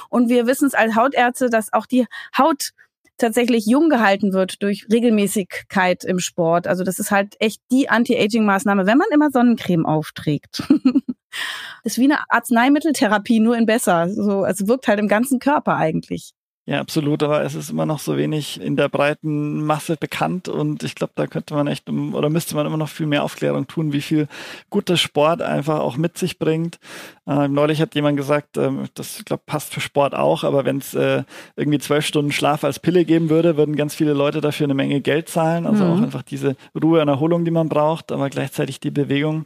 Und wir wissen es als Hautärzte, dass auch die Haut tatsächlich jung gehalten wird durch Regelmäßigkeit im Sport. Also das ist halt echt die Anti-Aging-Maßnahme, wenn man immer Sonnencreme aufträgt. das ist wie eine Arzneimitteltherapie, nur in besser. So, also wirkt halt im ganzen Körper eigentlich. Ja, absolut, aber es ist immer noch so wenig in der breiten Masse bekannt und ich glaube, da könnte man echt oder müsste man immer noch viel mehr Aufklärung tun, wie viel guter Sport einfach auch mit sich bringt. Äh, neulich hat jemand gesagt, äh, das ich glaube passt für Sport auch, aber wenn es äh, irgendwie zwölf Stunden Schlaf als Pille geben würde, würden ganz viele Leute dafür eine Menge Geld zahlen. Also mhm. auch einfach diese Ruhe und Erholung, die man braucht, aber gleichzeitig die Bewegung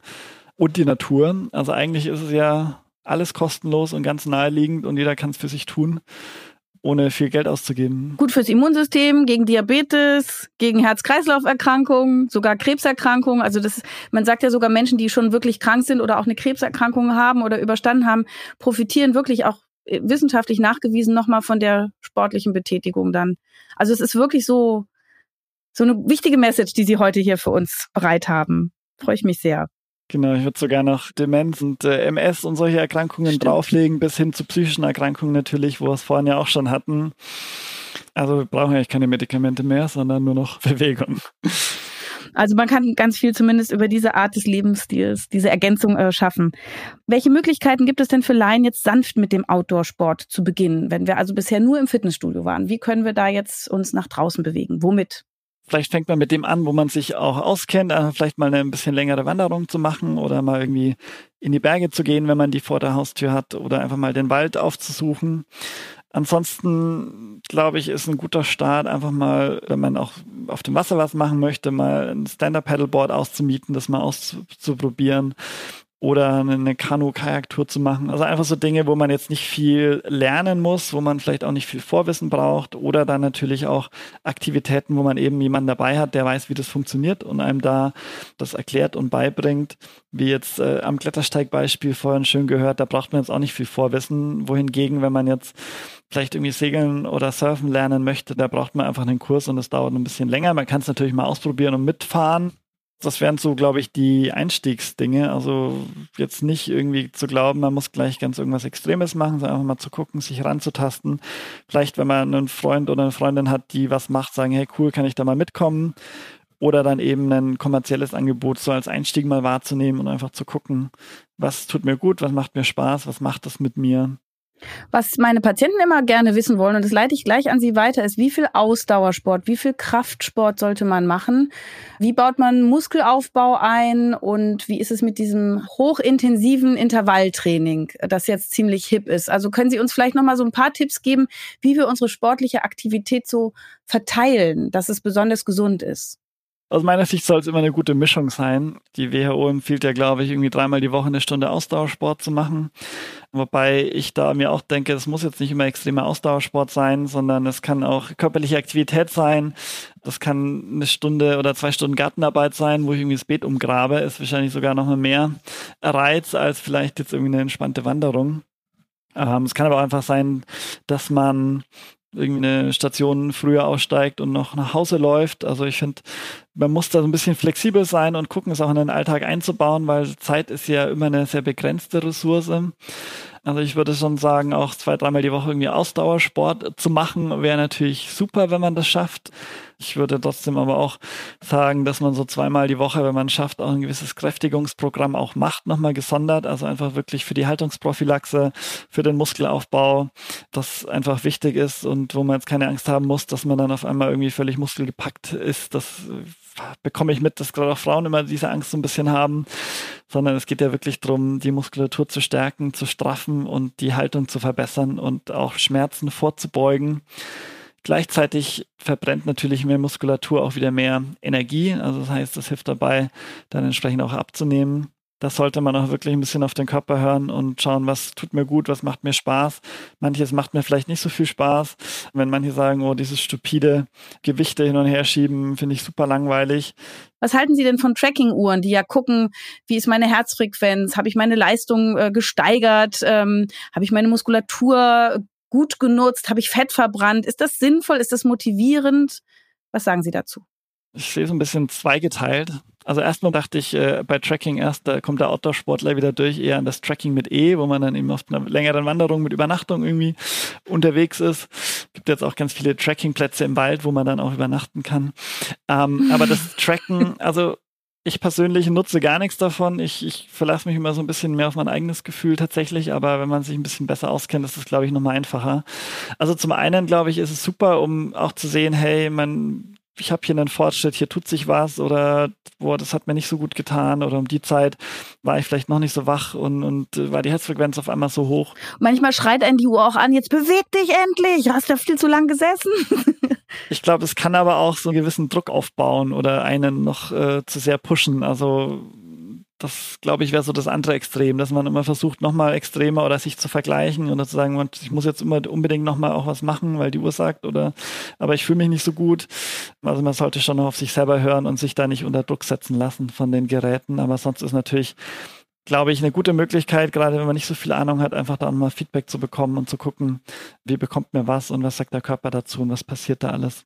und die Natur. Also eigentlich ist es ja alles kostenlos und ganz naheliegend und jeder kann es für sich tun ohne viel Geld auszugeben. Gut fürs Immunsystem, gegen Diabetes, gegen Herz-Kreislauf-Erkrankungen, sogar Krebserkrankungen. Also das, man sagt ja sogar Menschen, die schon wirklich krank sind oder auch eine Krebserkrankung haben oder überstanden haben, profitieren wirklich auch äh, wissenschaftlich nachgewiesen nochmal von der sportlichen Betätigung dann. Also es ist wirklich so, so eine wichtige Message, die Sie heute hier für uns bereit haben. Freue ich mich sehr. Genau, ich würde sogar noch Demenz und äh, MS und solche Erkrankungen Stimmt. drauflegen, bis hin zu psychischen Erkrankungen natürlich, wo wir es vorhin ja auch schon hatten. Also wir brauchen eigentlich keine Medikamente mehr, sondern nur noch Bewegung. Also man kann ganz viel zumindest über diese Art des Lebensstils, diese Ergänzung äh, schaffen. Welche Möglichkeiten gibt es denn für Laien jetzt sanft mit dem Outdoor-Sport zu beginnen, wenn wir also bisher nur im Fitnessstudio waren? Wie können wir da jetzt uns nach draußen bewegen? Womit? Vielleicht fängt man mit dem an, wo man sich auch auskennt, also vielleicht mal eine ein bisschen längere Wanderung zu machen oder mal irgendwie in die Berge zu gehen, wenn man die vor der Haustür hat oder einfach mal den Wald aufzusuchen. Ansonsten glaube ich, ist ein guter Start einfach mal, wenn man auch auf dem Wasser was machen möchte, mal ein Stand-Up-Paddleboard auszumieten, das mal auszuprobieren oder eine Kanu-Kajak-Tour zu machen. Also einfach so Dinge, wo man jetzt nicht viel lernen muss, wo man vielleicht auch nicht viel Vorwissen braucht oder dann natürlich auch Aktivitäten, wo man eben jemanden dabei hat, der weiß, wie das funktioniert und einem da das erklärt und beibringt. Wie jetzt äh, am Klettersteigbeispiel vorhin schön gehört, da braucht man jetzt auch nicht viel Vorwissen. Wohingegen, wenn man jetzt vielleicht irgendwie segeln oder surfen lernen möchte, da braucht man einfach einen Kurs und das dauert ein bisschen länger. Man kann es natürlich mal ausprobieren und mitfahren das wären so, glaube ich, die Einstiegsdinge. Also jetzt nicht irgendwie zu glauben, man muss gleich ganz irgendwas Extremes machen, sondern einfach mal zu gucken, sich ranzutasten. Vielleicht, wenn man einen Freund oder eine Freundin hat, die was macht, sagen, hey cool, kann ich da mal mitkommen? Oder dann eben ein kommerzielles Angebot so als Einstieg mal wahrzunehmen und einfach zu gucken, was tut mir gut, was macht mir Spaß, was macht das mit mir. Was meine Patienten immer gerne wissen wollen, und das leite ich gleich an Sie weiter, ist, wie viel Ausdauersport, wie viel Kraftsport sollte man machen? Wie baut man Muskelaufbau ein? Und wie ist es mit diesem hochintensiven Intervalltraining, das jetzt ziemlich hip ist? Also können Sie uns vielleicht nochmal so ein paar Tipps geben, wie wir unsere sportliche Aktivität so verteilen, dass es besonders gesund ist? Aus meiner Sicht soll es immer eine gute Mischung sein. Die WHO empfiehlt ja, glaube ich, irgendwie dreimal die Woche eine Stunde Ausdauersport zu machen. Wobei ich da mir auch denke, es muss jetzt nicht immer extremer Ausdauersport sein, sondern es kann auch körperliche Aktivität sein. Das kann eine Stunde oder zwei Stunden Gartenarbeit sein, wo ich irgendwie das Beet umgrabe. Ist wahrscheinlich sogar noch mehr Reiz als vielleicht jetzt irgendwie eine entspannte Wanderung. Ähm, es kann aber auch einfach sein, dass man irgendwie eine Station früher aussteigt und noch nach Hause läuft. Also ich finde, man muss da so ein bisschen flexibel sein und gucken, es auch in den Alltag einzubauen, weil Zeit ist ja immer eine sehr begrenzte Ressource. Also ich würde schon sagen, auch zwei, dreimal die Woche irgendwie Ausdauersport zu machen, wäre natürlich super, wenn man das schafft. Ich würde trotzdem aber auch sagen, dass man so zweimal die Woche, wenn man schafft, auch ein gewisses Kräftigungsprogramm auch macht, nochmal gesondert. Also einfach wirklich für die Haltungsprophylaxe, für den Muskelaufbau, das einfach wichtig ist und wo man jetzt keine Angst haben muss, dass man dann auf einmal irgendwie völlig muskelgepackt ist. Das bekomme ich mit, dass gerade auch Frauen immer diese Angst so ein bisschen haben, sondern es geht ja wirklich darum, die Muskulatur zu stärken, zu straffen und die Haltung zu verbessern und auch Schmerzen vorzubeugen. Gleichzeitig verbrennt natürlich mehr Muskulatur auch wieder mehr Energie. Also das heißt, das hilft dabei, dann entsprechend auch abzunehmen das sollte man auch wirklich ein bisschen auf den Körper hören und schauen, was tut mir gut, was macht mir Spaß. Manches macht mir vielleicht nicht so viel Spaß. Wenn manche sagen, oh, dieses stupide Gewichte hin und her schieben, finde ich super langweilig. Was halten Sie denn von Tracking-Uhren, die ja gucken, wie ist meine Herzfrequenz, habe ich meine Leistung äh, gesteigert, ähm, habe ich meine Muskulatur gut genutzt, habe ich Fett verbrannt? Ist das sinnvoll? Ist das motivierend? Was sagen Sie dazu? Ich sehe so ein bisschen zweigeteilt. Also erstmal dachte ich äh, bei Tracking erst, da kommt der Outdoor-Sportler wieder durch, eher an das Tracking mit E, wo man dann eben auf einer längeren Wanderung mit Übernachtung irgendwie unterwegs ist. Gibt jetzt auch ganz viele Tracking-Plätze im Wald, wo man dann auch übernachten kann. Ähm, aber das Tracken, also ich persönlich nutze gar nichts davon. Ich, ich verlasse mich immer so ein bisschen mehr auf mein eigenes Gefühl tatsächlich, aber wenn man sich ein bisschen besser auskennt, ist das, glaube ich, nochmal einfacher. Also zum einen, glaube ich, ist es super, um auch zu sehen, hey, man ich habe hier einen Fortschritt, hier tut sich was oder boah, das hat mir nicht so gut getan oder um die Zeit war ich vielleicht noch nicht so wach und, und äh, war die Herzfrequenz auf einmal so hoch. Manchmal schreit einen die Uhr auch an, jetzt beweg dich endlich, hast du viel zu lang gesessen. ich glaube, es kann aber auch so einen gewissen Druck aufbauen oder einen noch äh, zu sehr pushen. Also das, glaube ich, wäre so das andere Extrem, dass man immer versucht, nochmal extremer oder sich zu vergleichen oder zu sagen, ich muss jetzt immer unbedingt nochmal auch was machen, weil die Uhr sagt oder, aber ich fühle mich nicht so gut. Also man sollte schon noch auf sich selber hören und sich da nicht unter Druck setzen lassen von den Geräten. Aber sonst ist natürlich, glaube ich, eine gute Möglichkeit, gerade wenn man nicht so viel Ahnung hat, einfach da nochmal Feedback zu bekommen und zu gucken, wie bekommt mir was und was sagt der Körper dazu und was passiert da alles.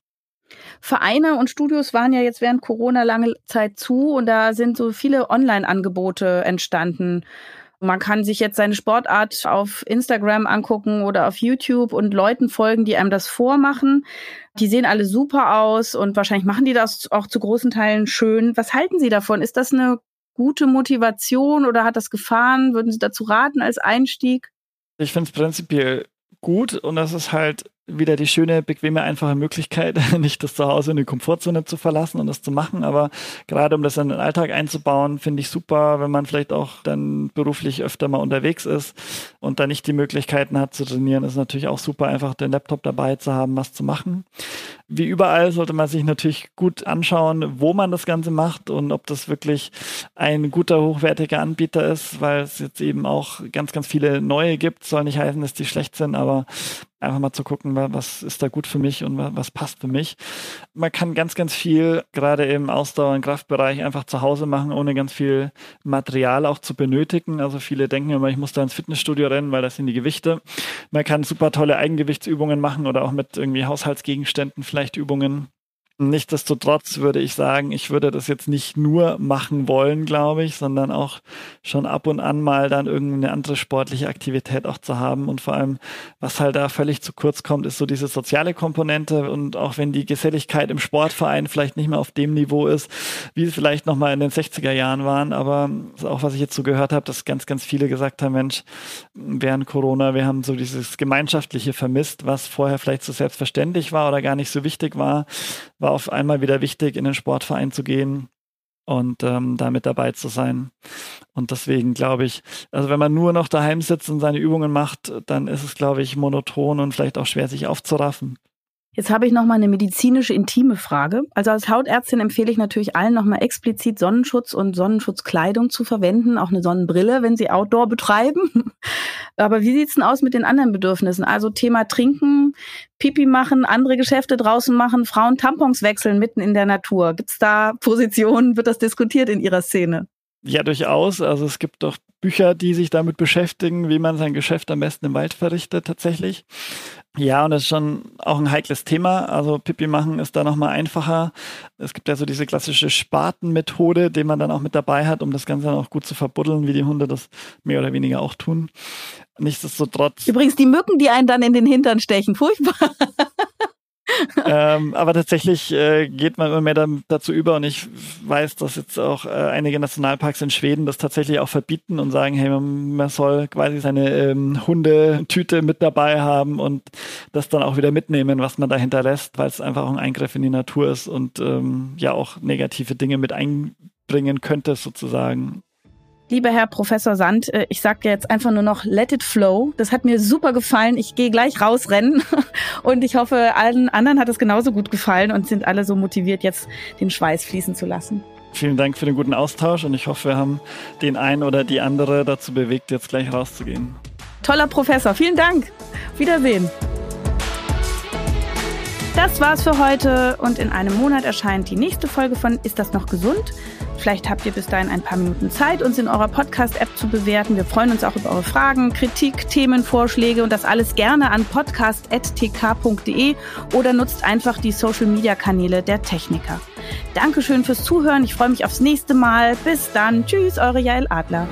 Vereine und Studios waren ja jetzt während Corona lange Zeit zu und da sind so viele Online-Angebote entstanden. Man kann sich jetzt seine Sportart auf Instagram angucken oder auf YouTube und Leuten folgen, die einem das vormachen. Die sehen alle super aus und wahrscheinlich machen die das auch zu großen Teilen schön. Was halten Sie davon? Ist das eine gute Motivation oder hat das Gefahren? Würden Sie dazu raten als Einstieg? Ich finde es prinzipiell gut und das ist halt wieder die schöne, bequeme, einfache Möglichkeit, nicht das Zuhause in die Komfortzone zu verlassen und das zu machen. Aber gerade um das in den Alltag einzubauen, finde ich super, wenn man vielleicht auch dann beruflich öfter mal unterwegs ist und da nicht die Möglichkeiten hat zu trainieren, ist natürlich auch super, einfach den Laptop dabei zu haben, was zu machen. Wie überall sollte man sich natürlich gut anschauen, wo man das Ganze macht und ob das wirklich ein guter, hochwertiger Anbieter ist, weil es jetzt eben auch ganz, ganz viele neue gibt. Soll nicht heißen, dass die schlecht sind, aber einfach mal zu gucken, was ist da gut für mich und was passt für mich. Man kann ganz, ganz viel, gerade im Ausdauer- und Kraftbereich, einfach zu Hause machen, ohne ganz viel Material auch zu benötigen. Also viele denken immer, ich muss da ins Fitnessstudio rennen, weil das sind die Gewichte. Man kann super tolle Eigengewichtsübungen machen oder auch mit irgendwie Haushaltsgegenständen vielleicht Übungen Nichtsdestotrotz würde ich sagen, ich würde das jetzt nicht nur machen wollen, glaube ich, sondern auch schon ab und an mal dann irgendeine andere sportliche Aktivität auch zu haben. Und vor allem, was halt da völlig zu kurz kommt, ist so diese soziale Komponente. Und auch wenn die Geselligkeit im Sportverein vielleicht nicht mehr auf dem Niveau ist, wie es vielleicht noch mal in den 60er Jahren waren, aber auch was ich jetzt so gehört habe, dass ganz, ganz viele gesagt haben, Mensch, während Corona, wir haben so dieses Gemeinschaftliche vermisst, was vorher vielleicht so selbstverständlich war oder gar nicht so wichtig war, war war auf einmal wieder wichtig, in den Sportverein zu gehen und ähm, da mit dabei zu sein. Und deswegen glaube ich, also wenn man nur noch daheim sitzt und seine Übungen macht, dann ist es, glaube ich, monoton und vielleicht auch schwer, sich aufzuraffen. Jetzt habe ich noch mal eine medizinische intime Frage. Also als Hautärztin empfehle ich natürlich allen noch mal explizit Sonnenschutz und Sonnenschutzkleidung zu verwenden, auch eine Sonnenbrille, wenn sie Outdoor betreiben. Aber wie sieht's denn aus mit den anderen Bedürfnissen? Also Thema Trinken, Pipi machen, andere Geschäfte draußen machen, Frauen Tampons wechseln mitten in der Natur. Gibt's da Positionen? Wird das diskutiert in Ihrer Szene? Ja, durchaus. Also es gibt doch Bücher, die sich damit beschäftigen, wie man sein Geschäft am besten im Wald verrichtet tatsächlich. Ja, und das ist schon auch ein heikles Thema. Also Pipi machen ist da nochmal einfacher. Es gibt ja so diese klassische Spatenmethode, die man dann auch mit dabei hat, um das Ganze dann auch gut zu verbuddeln, wie die Hunde das mehr oder weniger auch tun. Nichtsdestotrotz. Übrigens die Mücken, die einen dann in den Hintern stechen, furchtbar. Ähm, aber tatsächlich äh, geht man immer mehr da, dazu über und ich weiß, dass jetzt auch äh, einige Nationalparks in Schweden das tatsächlich auch verbieten und sagen, hey, man, man soll quasi seine ähm, Hundetüte mit dabei haben und das dann auch wieder mitnehmen, was man da hinterlässt, weil es einfach auch ein Eingriff in die Natur ist und ähm, ja auch negative Dinge mit einbringen könnte sozusagen. Lieber Herr Professor Sand, äh, ich sage jetzt einfach nur noch Let it flow. Das hat mir super gefallen. Ich gehe gleich rausrennen und ich hoffe, allen anderen hat es genauso gut gefallen und sind alle so motiviert, jetzt den Schweiß fließen zu lassen. Vielen Dank für den guten Austausch und ich hoffe, wir haben den einen oder die andere dazu bewegt, jetzt gleich rauszugehen. Toller Professor, vielen Dank. Wiedersehen. Das war's für heute und in einem Monat erscheint die nächste Folge von Ist das noch gesund? Vielleicht habt ihr bis dahin ein paar Minuten Zeit, uns in eurer Podcast-App zu bewerten. Wir freuen uns auch über eure Fragen, Kritik, Themenvorschläge und das alles gerne an podcast.tk.de oder nutzt einfach die Social-Media-Kanäle der Techniker. Dankeschön fürs Zuhören. Ich freue mich aufs nächste Mal. Bis dann. Tschüss, eure Jael Adler.